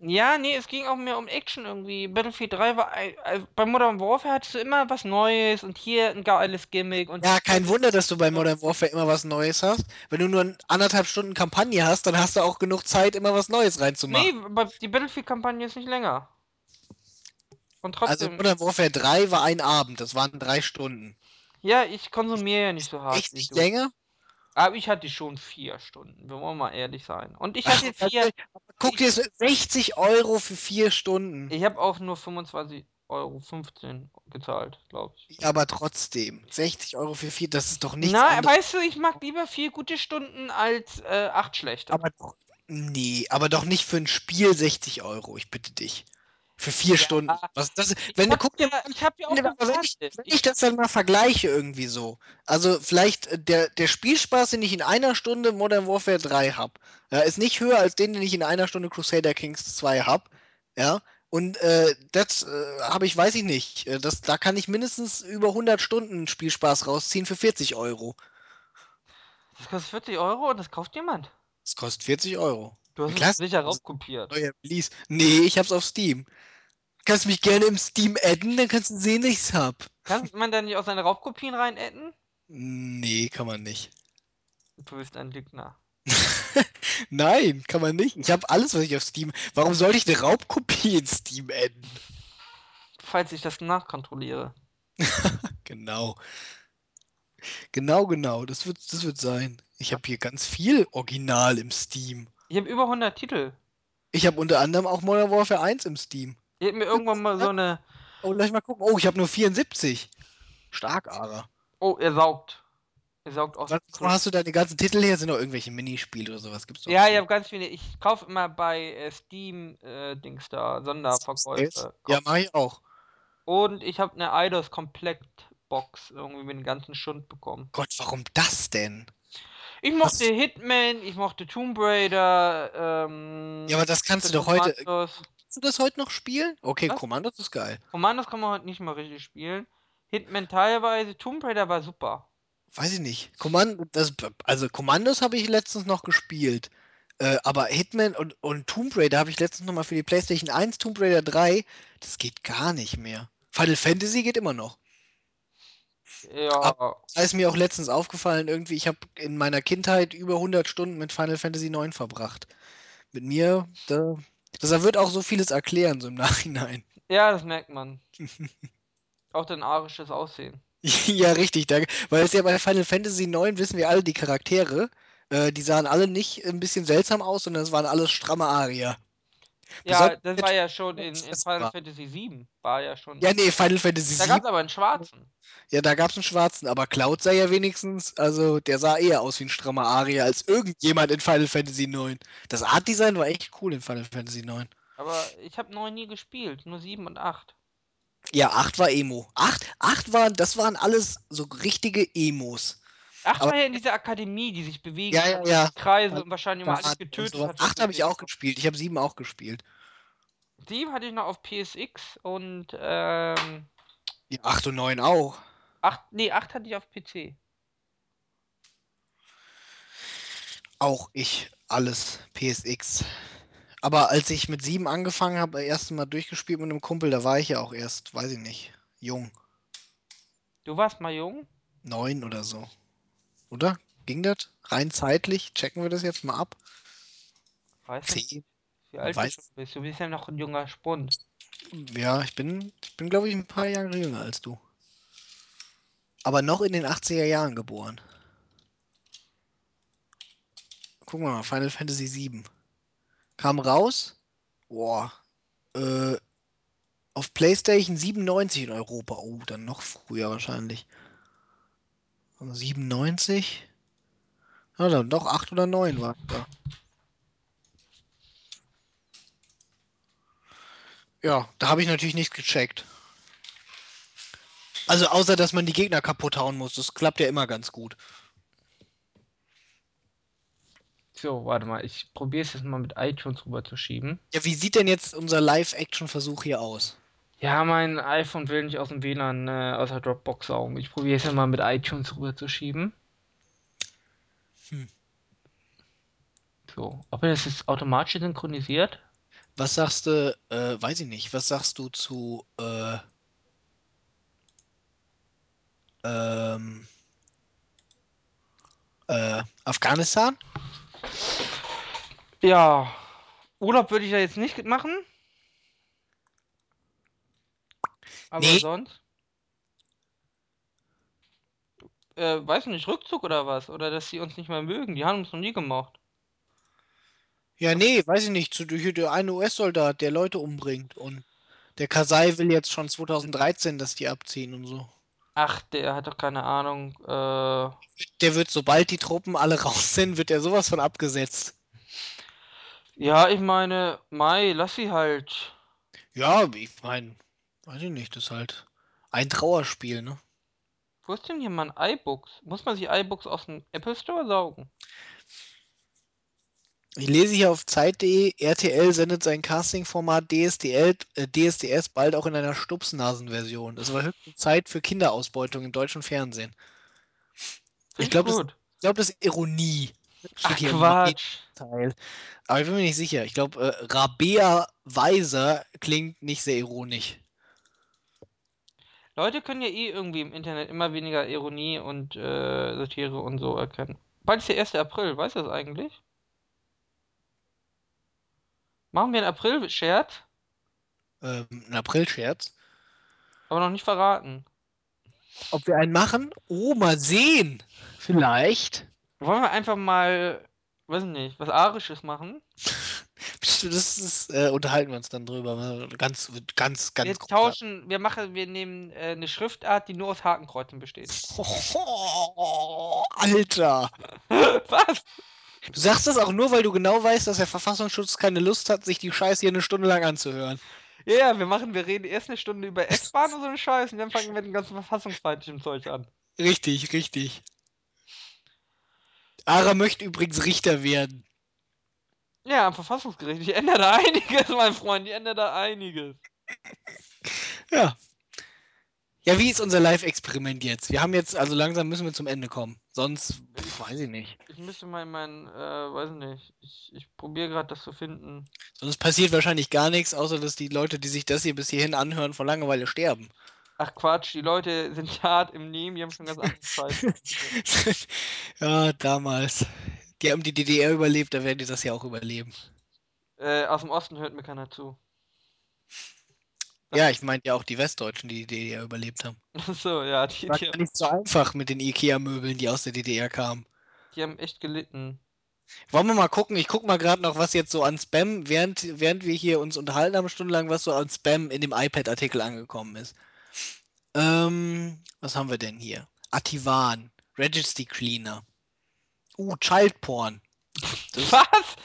Ja, nee, es ging auch mehr um Action irgendwie. Battlefield 3 war. ein- äh, Bei Modern Warfare hattest du immer was Neues und hier ein geiles Gimmick und. Ja, kein Wunder, dass du bei Modern Warfare immer was Neues hast. Wenn du nur anderthalb Stunden Kampagne hast, dann hast du auch genug Zeit, immer was Neues reinzumachen. Nee, aber die Battlefield-Kampagne ist nicht länger. Und Also trotzdem. Modern Warfare 3 war ein Abend, das waren drei Stunden. ja, ich konsumiere ja nicht so hart Echt wie nicht du. länger? Aber ich hatte schon vier Stunden. Wir wollen mal ehrlich sein. Und ich Ach, hatte vier. Guck dir 60 Euro für vier Stunden. Ich habe auch nur 25 Euro 15 gezahlt, glaube ich. Aber trotzdem. 60 Euro für vier, das ist doch nichts Na, anderes. weißt du, ich mag lieber vier gute Stunden als äh, acht schlechte. Aber doch, nee, aber doch nicht für ein Spiel 60 Euro, ich bitte dich. Für vier Stunden. Was, das, wenn hab guck dir ja- mal ich hab ja auch wenn, wenn, ich, wenn ich das dann mal vergleiche irgendwie so. Also vielleicht äh, der, der Spielspaß, den ich in einer Stunde Modern Warfare 3 habe, ja, ist nicht höher als den, den ich in einer Stunde Crusader Kings 2 habe. Ja. Und äh, das äh, habe ich, weiß ich nicht. Äh, Das, da kann ich mindestens über 100 Stunden Spielspaß rausziehen für 40 Euro. Das kostet 40 Euro und das kauft jemand. Das kostet 40 Euro. Du hast es sicher raubkopiert. Neuer Release. Nee, ich hab's auf Steam. Kannst mich gerne im Steam adden, dann kannst du sehen, dass ich's hab. Kann man da nicht auch seine Raubkopien rein adden? Nee, kann man nicht. Du bist ein Lügner. Nein, kann man nicht. Ich habe alles, was ich auf Steam. Warum sollte ich eine Raubkopie in Steam adden? Falls ich das nachkontrolliere. Genau. Genau, genau. Das wird, das wird sein. Ich habe hier ganz viel Original im Steam. Ich habe über 100 Titel. Ich habe unter anderem auch Modern Warfare 1 im Steam. Ich hab mir irgendwann mal so eine. Oh, lass mal gucken. Oh, ich habe nur 74. Stark, aber. Oh, er saugt. Er saugt aus. Was, wo hast du deine ganzen Titel her? Sind noch irgendwelche Minispiele oder sowas? Gibt's Ja, ich habe ganz viele. Ich kaufe immer bei äh, Steam äh, Dings da, Sonderverkäufe. Ja, mache ich auch. Und ich habe eine Eidos Komplettbox irgendwie mit den ganzen Schund bekommen. Gott, warum das denn? Ich mochte Hitman, ich mochte Tomb Raider, ähm. Ja, aber das kannst du doch heute. Kannst du das heute noch spielen? Okay, Was? Kommandos ist geil. Commandos kann man heute nicht mal richtig spielen. Hitman teilweise, Tomb Raider war super. Weiß ich nicht. Kommand das, also Kommandos habe ich letztens noch gespielt. Äh, aber Hitman und, und Tomb Raider habe ich letztens noch mal für die PlayStation 1, Tomb Raider 3. Das geht gar nicht mehr. Final Fantasy geht immer noch. Ja, Da ist mir auch letztens aufgefallen, irgendwie, ich habe in meiner Kindheit über 100 Stunden mit Final Fantasy 9 verbracht. Mit mir, da, das wird auch so vieles erklären, so im Nachhinein. ja, das merkt man. Auch dein arisches Aussehen. Ja, richtig, danke. Weil es ja bei Final Fantasy 9 wissen wir alle, die Charaktere, äh, die sahen alle nicht ein bisschen seltsam aus, sondern es waren alles stramme Arier. Ja, das war ja schon in, in Final war- Fantasy VII. War ja schon. Ja, nee, Final Fantasy da 7. gab es aber einen schwarzen. Ja, da gab es einen schwarzen, aber Cloud sah ja wenigstens, also der sah eher aus wie ein strammer Arier als irgendjemand in Final Fantasy 9. Das Art-Design war echt cool in Final Fantasy 9. Aber ich habe neun nie gespielt, nur sieben und acht. Ja, 8 war Emo. 8, 8 waren, das waren alles so richtige Emos. Acht war ja in dieser Akademie, die sich bewegt Ja, ja, hat, ja. Kreise und wahrscheinlich immer alles getötet hat. 8 habe ich auch gespielt. Ich habe 7 auch gespielt. Sieben hatte ich noch auf PSX und ähm, Ja, 8 und 9 auch. acht, nee, acht hatte ich auf PC. Auch ich. Alles. PSX. Aber als ich mit 7 angefangen habe, das erste Mal durchgespielt mit einem Kumpel, da war ich ja auch erst, weiß ich nicht, jung. Du warst mal jung? 9 oder so. Oder? Ging das? Rein zeitlich? Checken wir das jetzt mal ab. Weißt du, 10. wie alt weiß- du bist? Du bist ja noch ein junger Spund. Ja, ich bin, ich bin glaube ich, ein paar Jahre jünger als du. Aber noch in den 80er Jahren geboren. Gucken wir mal, Final Fantasy 7. Kam raus. Boah. Äh, auf PlayStation 97 in Europa. Oh, dann noch früher wahrscheinlich. Also 97? Ja, dann doch 8 oder 9 war da. Ja, da habe ich natürlich nichts gecheckt. Also außer, dass man die Gegner kaputt hauen muss. Das klappt ja immer ganz gut. So, warte mal, ich probiere es jetzt mal mit iTunes rüber zu schieben. Ja, wie sieht denn jetzt unser Live-Action-Versuch hier aus? Ja, mein iPhone will nicht aus dem WLAN, äh, aus der Dropbox saugen. Ich probiere es ja mal mit iTunes rüber zu schieben. Hm. So, ob er das jetzt automatisch synchronisiert? Was sagst du, äh, weiß ich nicht, was sagst du zu, äh, ähm, äh, Afghanistan? Ja, Urlaub würde ich ja jetzt nicht machen. Aber Nee. sonst? Äh, weiß nicht, Rückzug oder was? Oder dass sie uns nicht mehr mögen. Die haben uns noch nie gemocht. Ja, nee, weiß ich nicht, zu, hier der eine US-Soldat, der Leute umbringt und Der Kasai will jetzt schon 2013, dass die abziehen und so. Ach, der hat doch keine Ahnung. Äh, Der wird, sobald die Truppen alle raus sind, wird er sowas von abgesetzt. ja, ich meine, Mai, lass sie halt. Ja, ich meine, weiß ich nicht, das ist halt ein Trauerspiel, ne? Wo ist denn hier mein iBooks? Muss man sich iBooks aus dem Apple Store saugen? Ich lese hier auf Zeit.de, RTL sendet sein Castingformat DSDL, äh, DSDS bald auch in einer Stupsnasen-Version. Es war höchste Zeit für Kinderausbeutung im deutschen Fernsehen. Find Ich glaube, das, ich glaub, das ist Ironie. Ach, Quatsch. Teil. Aber ich bin mir nicht sicher. Ich glaube, äh, Rabea Weiser klingt nicht sehr ironisch. Leute können ja eh irgendwie im Internet immer weniger Ironie und äh, Satire und so erkennen. Bald ist der 1. April, weißt du das eigentlich? Machen wir einen April-Scherz, Ähm, ein Aprilscherz. aber noch nicht verraten. Ob wir einen machen? Oh, mal sehen. Vielleicht. Wollen wir einfach mal, weiß nicht, was Arisches machen? Das ist, äh, unterhalten wir uns dann drüber. Ganz, ganz, ganz Wir grob. tauschen, wir machen, wir nehmen äh, eine Schriftart, die nur aus Hakenkreuzen besteht. Oh, Alter. Was? Du sagst das auch nur, weil du genau weißt, dass der Verfassungsschutz keine Lust hat, sich die Scheiße hier eine Stunde lang anzuhören. Ja, ja, wir machen, wir reden erst eine Stunde über S-Bahn und so einen Scheiß und dann fangen wir mit dem ganzen verfassungsfeindlichen Zeug an. Richtig, richtig. Ara möchte übrigens Richter werden. Ja, am Verfassungsgericht. Ich ändere da einiges, mein Freund. Ich ändere da einiges. Ja. Ja, wie ist unser Live-Experiment jetzt? Wir haben jetzt, also langsam müssen wir zum Ende kommen. Sonst, pf, weiß ich nicht. Ich müsste mal mein, äh, weiß nicht. Ich, ich probiere gerade das zu finden. Sonst passiert wahrscheinlich gar nichts, außer dass die Leute, die sich das hier bis hierhin anhören, vor Langeweile sterben. Ach Quatsch, die Leute sind hart im Nehmen, die haben schon ganz andere Scheiß. ja, damals. Die haben die DDR überlebt, da werden die das ja auch überleben. äh, aus dem Osten hört mir keiner zu. Ja, ich meinte ja auch die Westdeutschen, die die DDR überlebt haben. Achso, ja, die, War die, gar nicht so einfach mit den Ikea-Möbeln, die aus der DDR kamen. die haben echt gelitten. Wollen wir mal gucken? Ich gucke mal gerade noch, was jetzt so an Spam, während, während wir hier uns unterhalten haben, stundenlang, was so an Spam in dem iPad-Artikel angekommen ist. Ähm, was haben wir denn hier? Ativan, Registry Cleaner. Uh, Child Porn. Das- Was?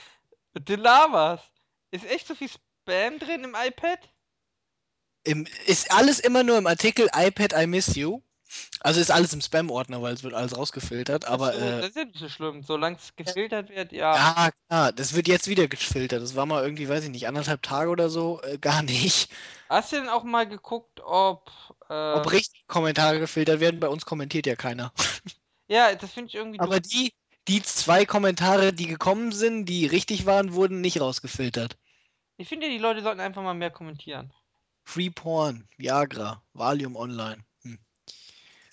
Du laberst. Ist echt so viel Spam drin im iPad? Im, ist alles immer nur im Artikel iPad I miss you. Also ist alles im Spam-Ordner, weil es wird alles rausgefiltert. Aber Achso, äh, das ist ja nicht so schlimm. Solange es gefiltert wird, ja. ja, klar, das wird jetzt wieder gefiltert. Das war mal irgendwie, weiß ich nicht, anderthalb Tage oder so, äh, gar nicht. Hast du denn auch mal geguckt, ob. Äh, Ob richtig Kommentare gefiltert werden, bei uns kommentiert ja keiner. ja, das finde ich irgendwie Aber doof. die, die zwei Kommentare, die gekommen sind, die richtig waren, wurden nicht rausgefiltert. Ich finde, die Leute sollten einfach mal mehr kommentieren. Free Porn, Viagra, Valium Online. Hm.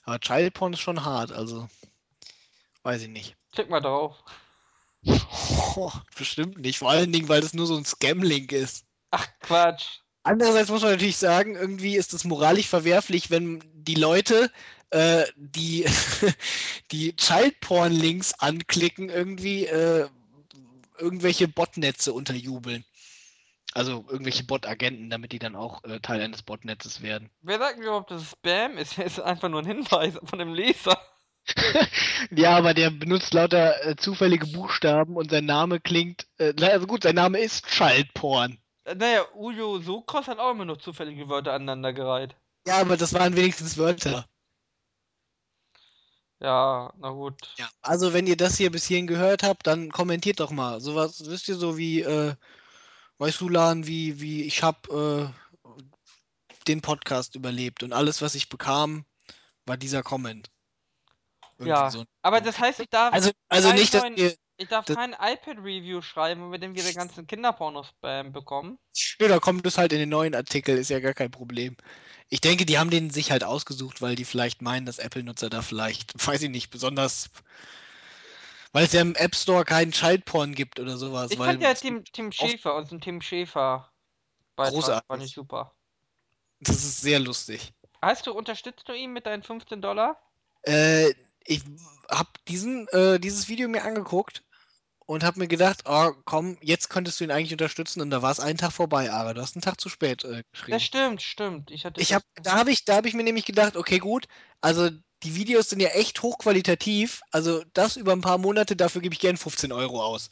Aber Child Porn ist schon hart, also weiß ich nicht. Klick mal drauf. Oh, bestimmt nicht, vor allen Dingen, weil das nur so ein Scam-Link ist. Ach, Quatsch. Andererseits muss man natürlich sagen, irgendwie ist es moralisch verwerflich, wenn die Leute, äh, die, die Child-Porn-Links anklicken, irgendwie äh, irgendwelche Botnetze unterjubeln. Also irgendwelche Bot-Agenten, damit die dann auch äh, Teil eines Botnetzes werden. Wer sagt mir überhaupt, dass es Spam ist? Es ist einfach nur ein Hinweis von dem Leser. ja, aber der benutzt lauter äh, zufällige Buchstaben und sein Name klingt. Äh, also gut, sein Name ist Child-Porn. Äh, Naja, Ujo Sokros hat auch immer noch zufällige Wörter aneinandergereiht. Ja, aber das waren wenigstens Wörter. Ja, na gut. Ja, also wenn ihr das hier bis hierhin gehört habt, dann kommentiert doch mal. Sowas, wisst ihr, so wie, äh, weißt du, Lan, wie, wie ich hab äh, den Podcast überlebt und alles, was ich bekam, war dieser Comment. Irgendwie Ja, so. aber das heißt, ich darf, Also, also nicht, dass ihr. Ich darf das- kein iPad-Review schreiben, wenn wir dann wieder ganzen Kinderporno-Spam bekommen. Nö, da kommt es halt in den neuen Artikel, ist ja gar kein Problem. Ich denke, die haben den sich halt ausgesucht, weil die vielleicht meinen, dass Apple-Nutzer da vielleicht, weiß ich nicht, besonders. Weil es ja im App Store keinen Childporn gibt oder sowas. Ich fand ja Tim, Tim Schäfer, unseren Tim Schäfer Großartig. fand ich super. Das ist sehr lustig. Hast du, unterstützt du ihn mit deinen 15 Dollar? Äh, ich habe diesen, äh, dieses Video mir angeguckt und habe mir gedacht, oh komm, jetzt könntest du ihn eigentlich unterstützen und da war es einen Tag vorbei, Ara. Du hast einen Tag zu spät äh, Das geschrieben. stimmt, stimmt. Ich hatte Ich das. hab, da habe ich, da hab ich mir nämlich gedacht, okay, gut, also die Videos sind ja echt hochqualitativ. Also das über ein paar Monate, dafür gebe ich gern 15 Euro aus.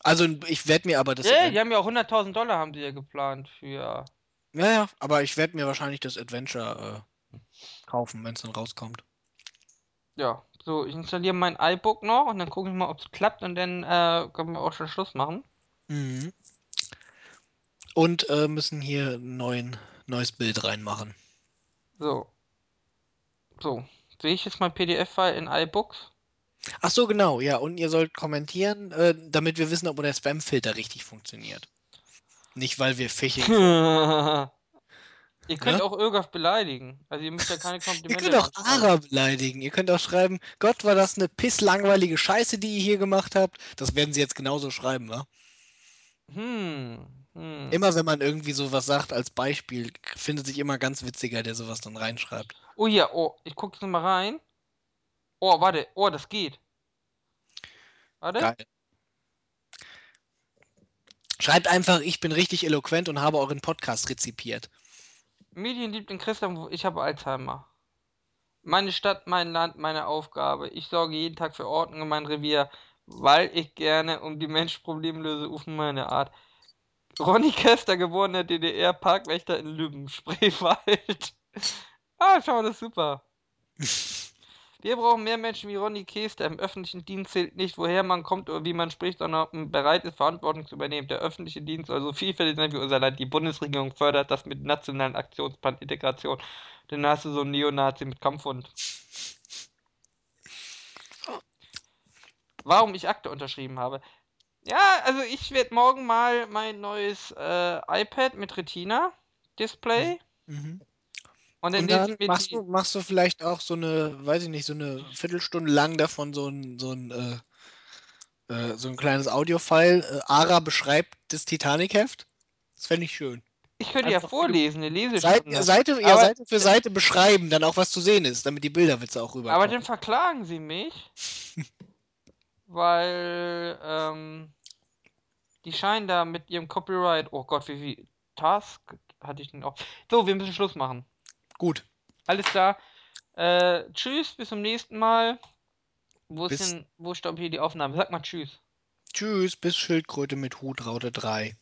Also ich werde mir aber das Ja, Advent die haben ja auch 100.000 Dollar haben die ja geplant für. Ja, ja, aber ich werde mir wahrscheinlich das Adventure äh, kaufen, wenn es dann rauskommt. Ja, so, ich installiere mein iBook noch und dann gucke ich mal, ob es klappt und dann äh, können wir auch schon Schluss machen. Mhm. Und äh, müssen hier ein neuen, neues Bild reinmachen. So. So. Sehe ich jetzt mein PDF-File in iBooks? Ach so, genau, ja. Und ihr sollt kommentieren, äh, damit wir wissen, ob der Spam-Filter richtig funktioniert. Nicht, weil wir Phishing. ihr könnt Ne? auch Irgaf beleidigen. Also ihr müsst ja keine Ihr Komplimente könnt auch. Ara beleidigen. Ihr könnt auch schreiben, Gott, war das eine pisslangweilige Scheiße, die ihr hier gemacht habt. Das werden sie jetzt genauso schreiben, wa? Hm. Hm. Immer wenn man irgendwie sowas sagt als Beispiel, findet sich immer ganz witziger, der sowas dann reinschreibt. Oh hier, oh, ich gucke jetzt mal rein. Oh, warte. Oh, das geht. Warte. Geil. Schreibt einfach, ich bin richtig eloquent und habe euren Podcast rezipiert. Medien liebt den Christian, ich habe Alzheimer. Meine Stadt, mein Land, meine Aufgabe. Ich sorge jeden Tag für Ordnung in mein Revier, weil ich gerne um die Menschprobleme löse, auf meine Art. Ronny Kester, geborener DDR, Parkwächter in Lübben, Spreewald. ah, schau das ist super. Wir brauchen mehr Menschen wie Ronny Kester. Im öffentlichen Dienst zählt nicht, woher man kommt oder wie man spricht, sondern ob man bereit ist, Verantwortung zu übernehmen. Der öffentliche Dienst soll so vielfältig sein wie unser Land. Die Bundesregierung fördert das mit nationalen Aktionsplan Integration. Dann hast du so einen Neonazi mit Kampfhund. Warum ich Akte unterschrieben habe. Ja, also ich werde morgen mal mein neues äh, iPad mit Retina-Display. Mhm. Und dann Und dann machst du, machst du vielleicht auch so eine, weiß ich nicht, so eine Viertelstunde lang davon so ein, so ein, äh, äh, so ein kleines Audiofile. Äh, Ara beschreibt das Titanic-Heft. Das fände ich schön. Ich könnte ja Einfach du vorlesen, eine Seite, Lesestunde. Seite, ja, Aber, Seite für Seite beschreiben, dann auch was zu sehen ist, damit die Bilderwitze auch aber rüberkommen. dann verklagen sie mich, weil ähm, die scheinen da mit ihrem Copyright. Oh Gott, wie viel Task hatte ich denn auch? So, wir müssen Schluss machen. Gut. Alles klar. Äh, tschüss, bis zum nächsten Mal. Wo ist Bis, denn, wo stoppt hier die Aufnahme? Sag mal Tschüss. tschüss, bis Schildkröte mit Hut, Raute 3.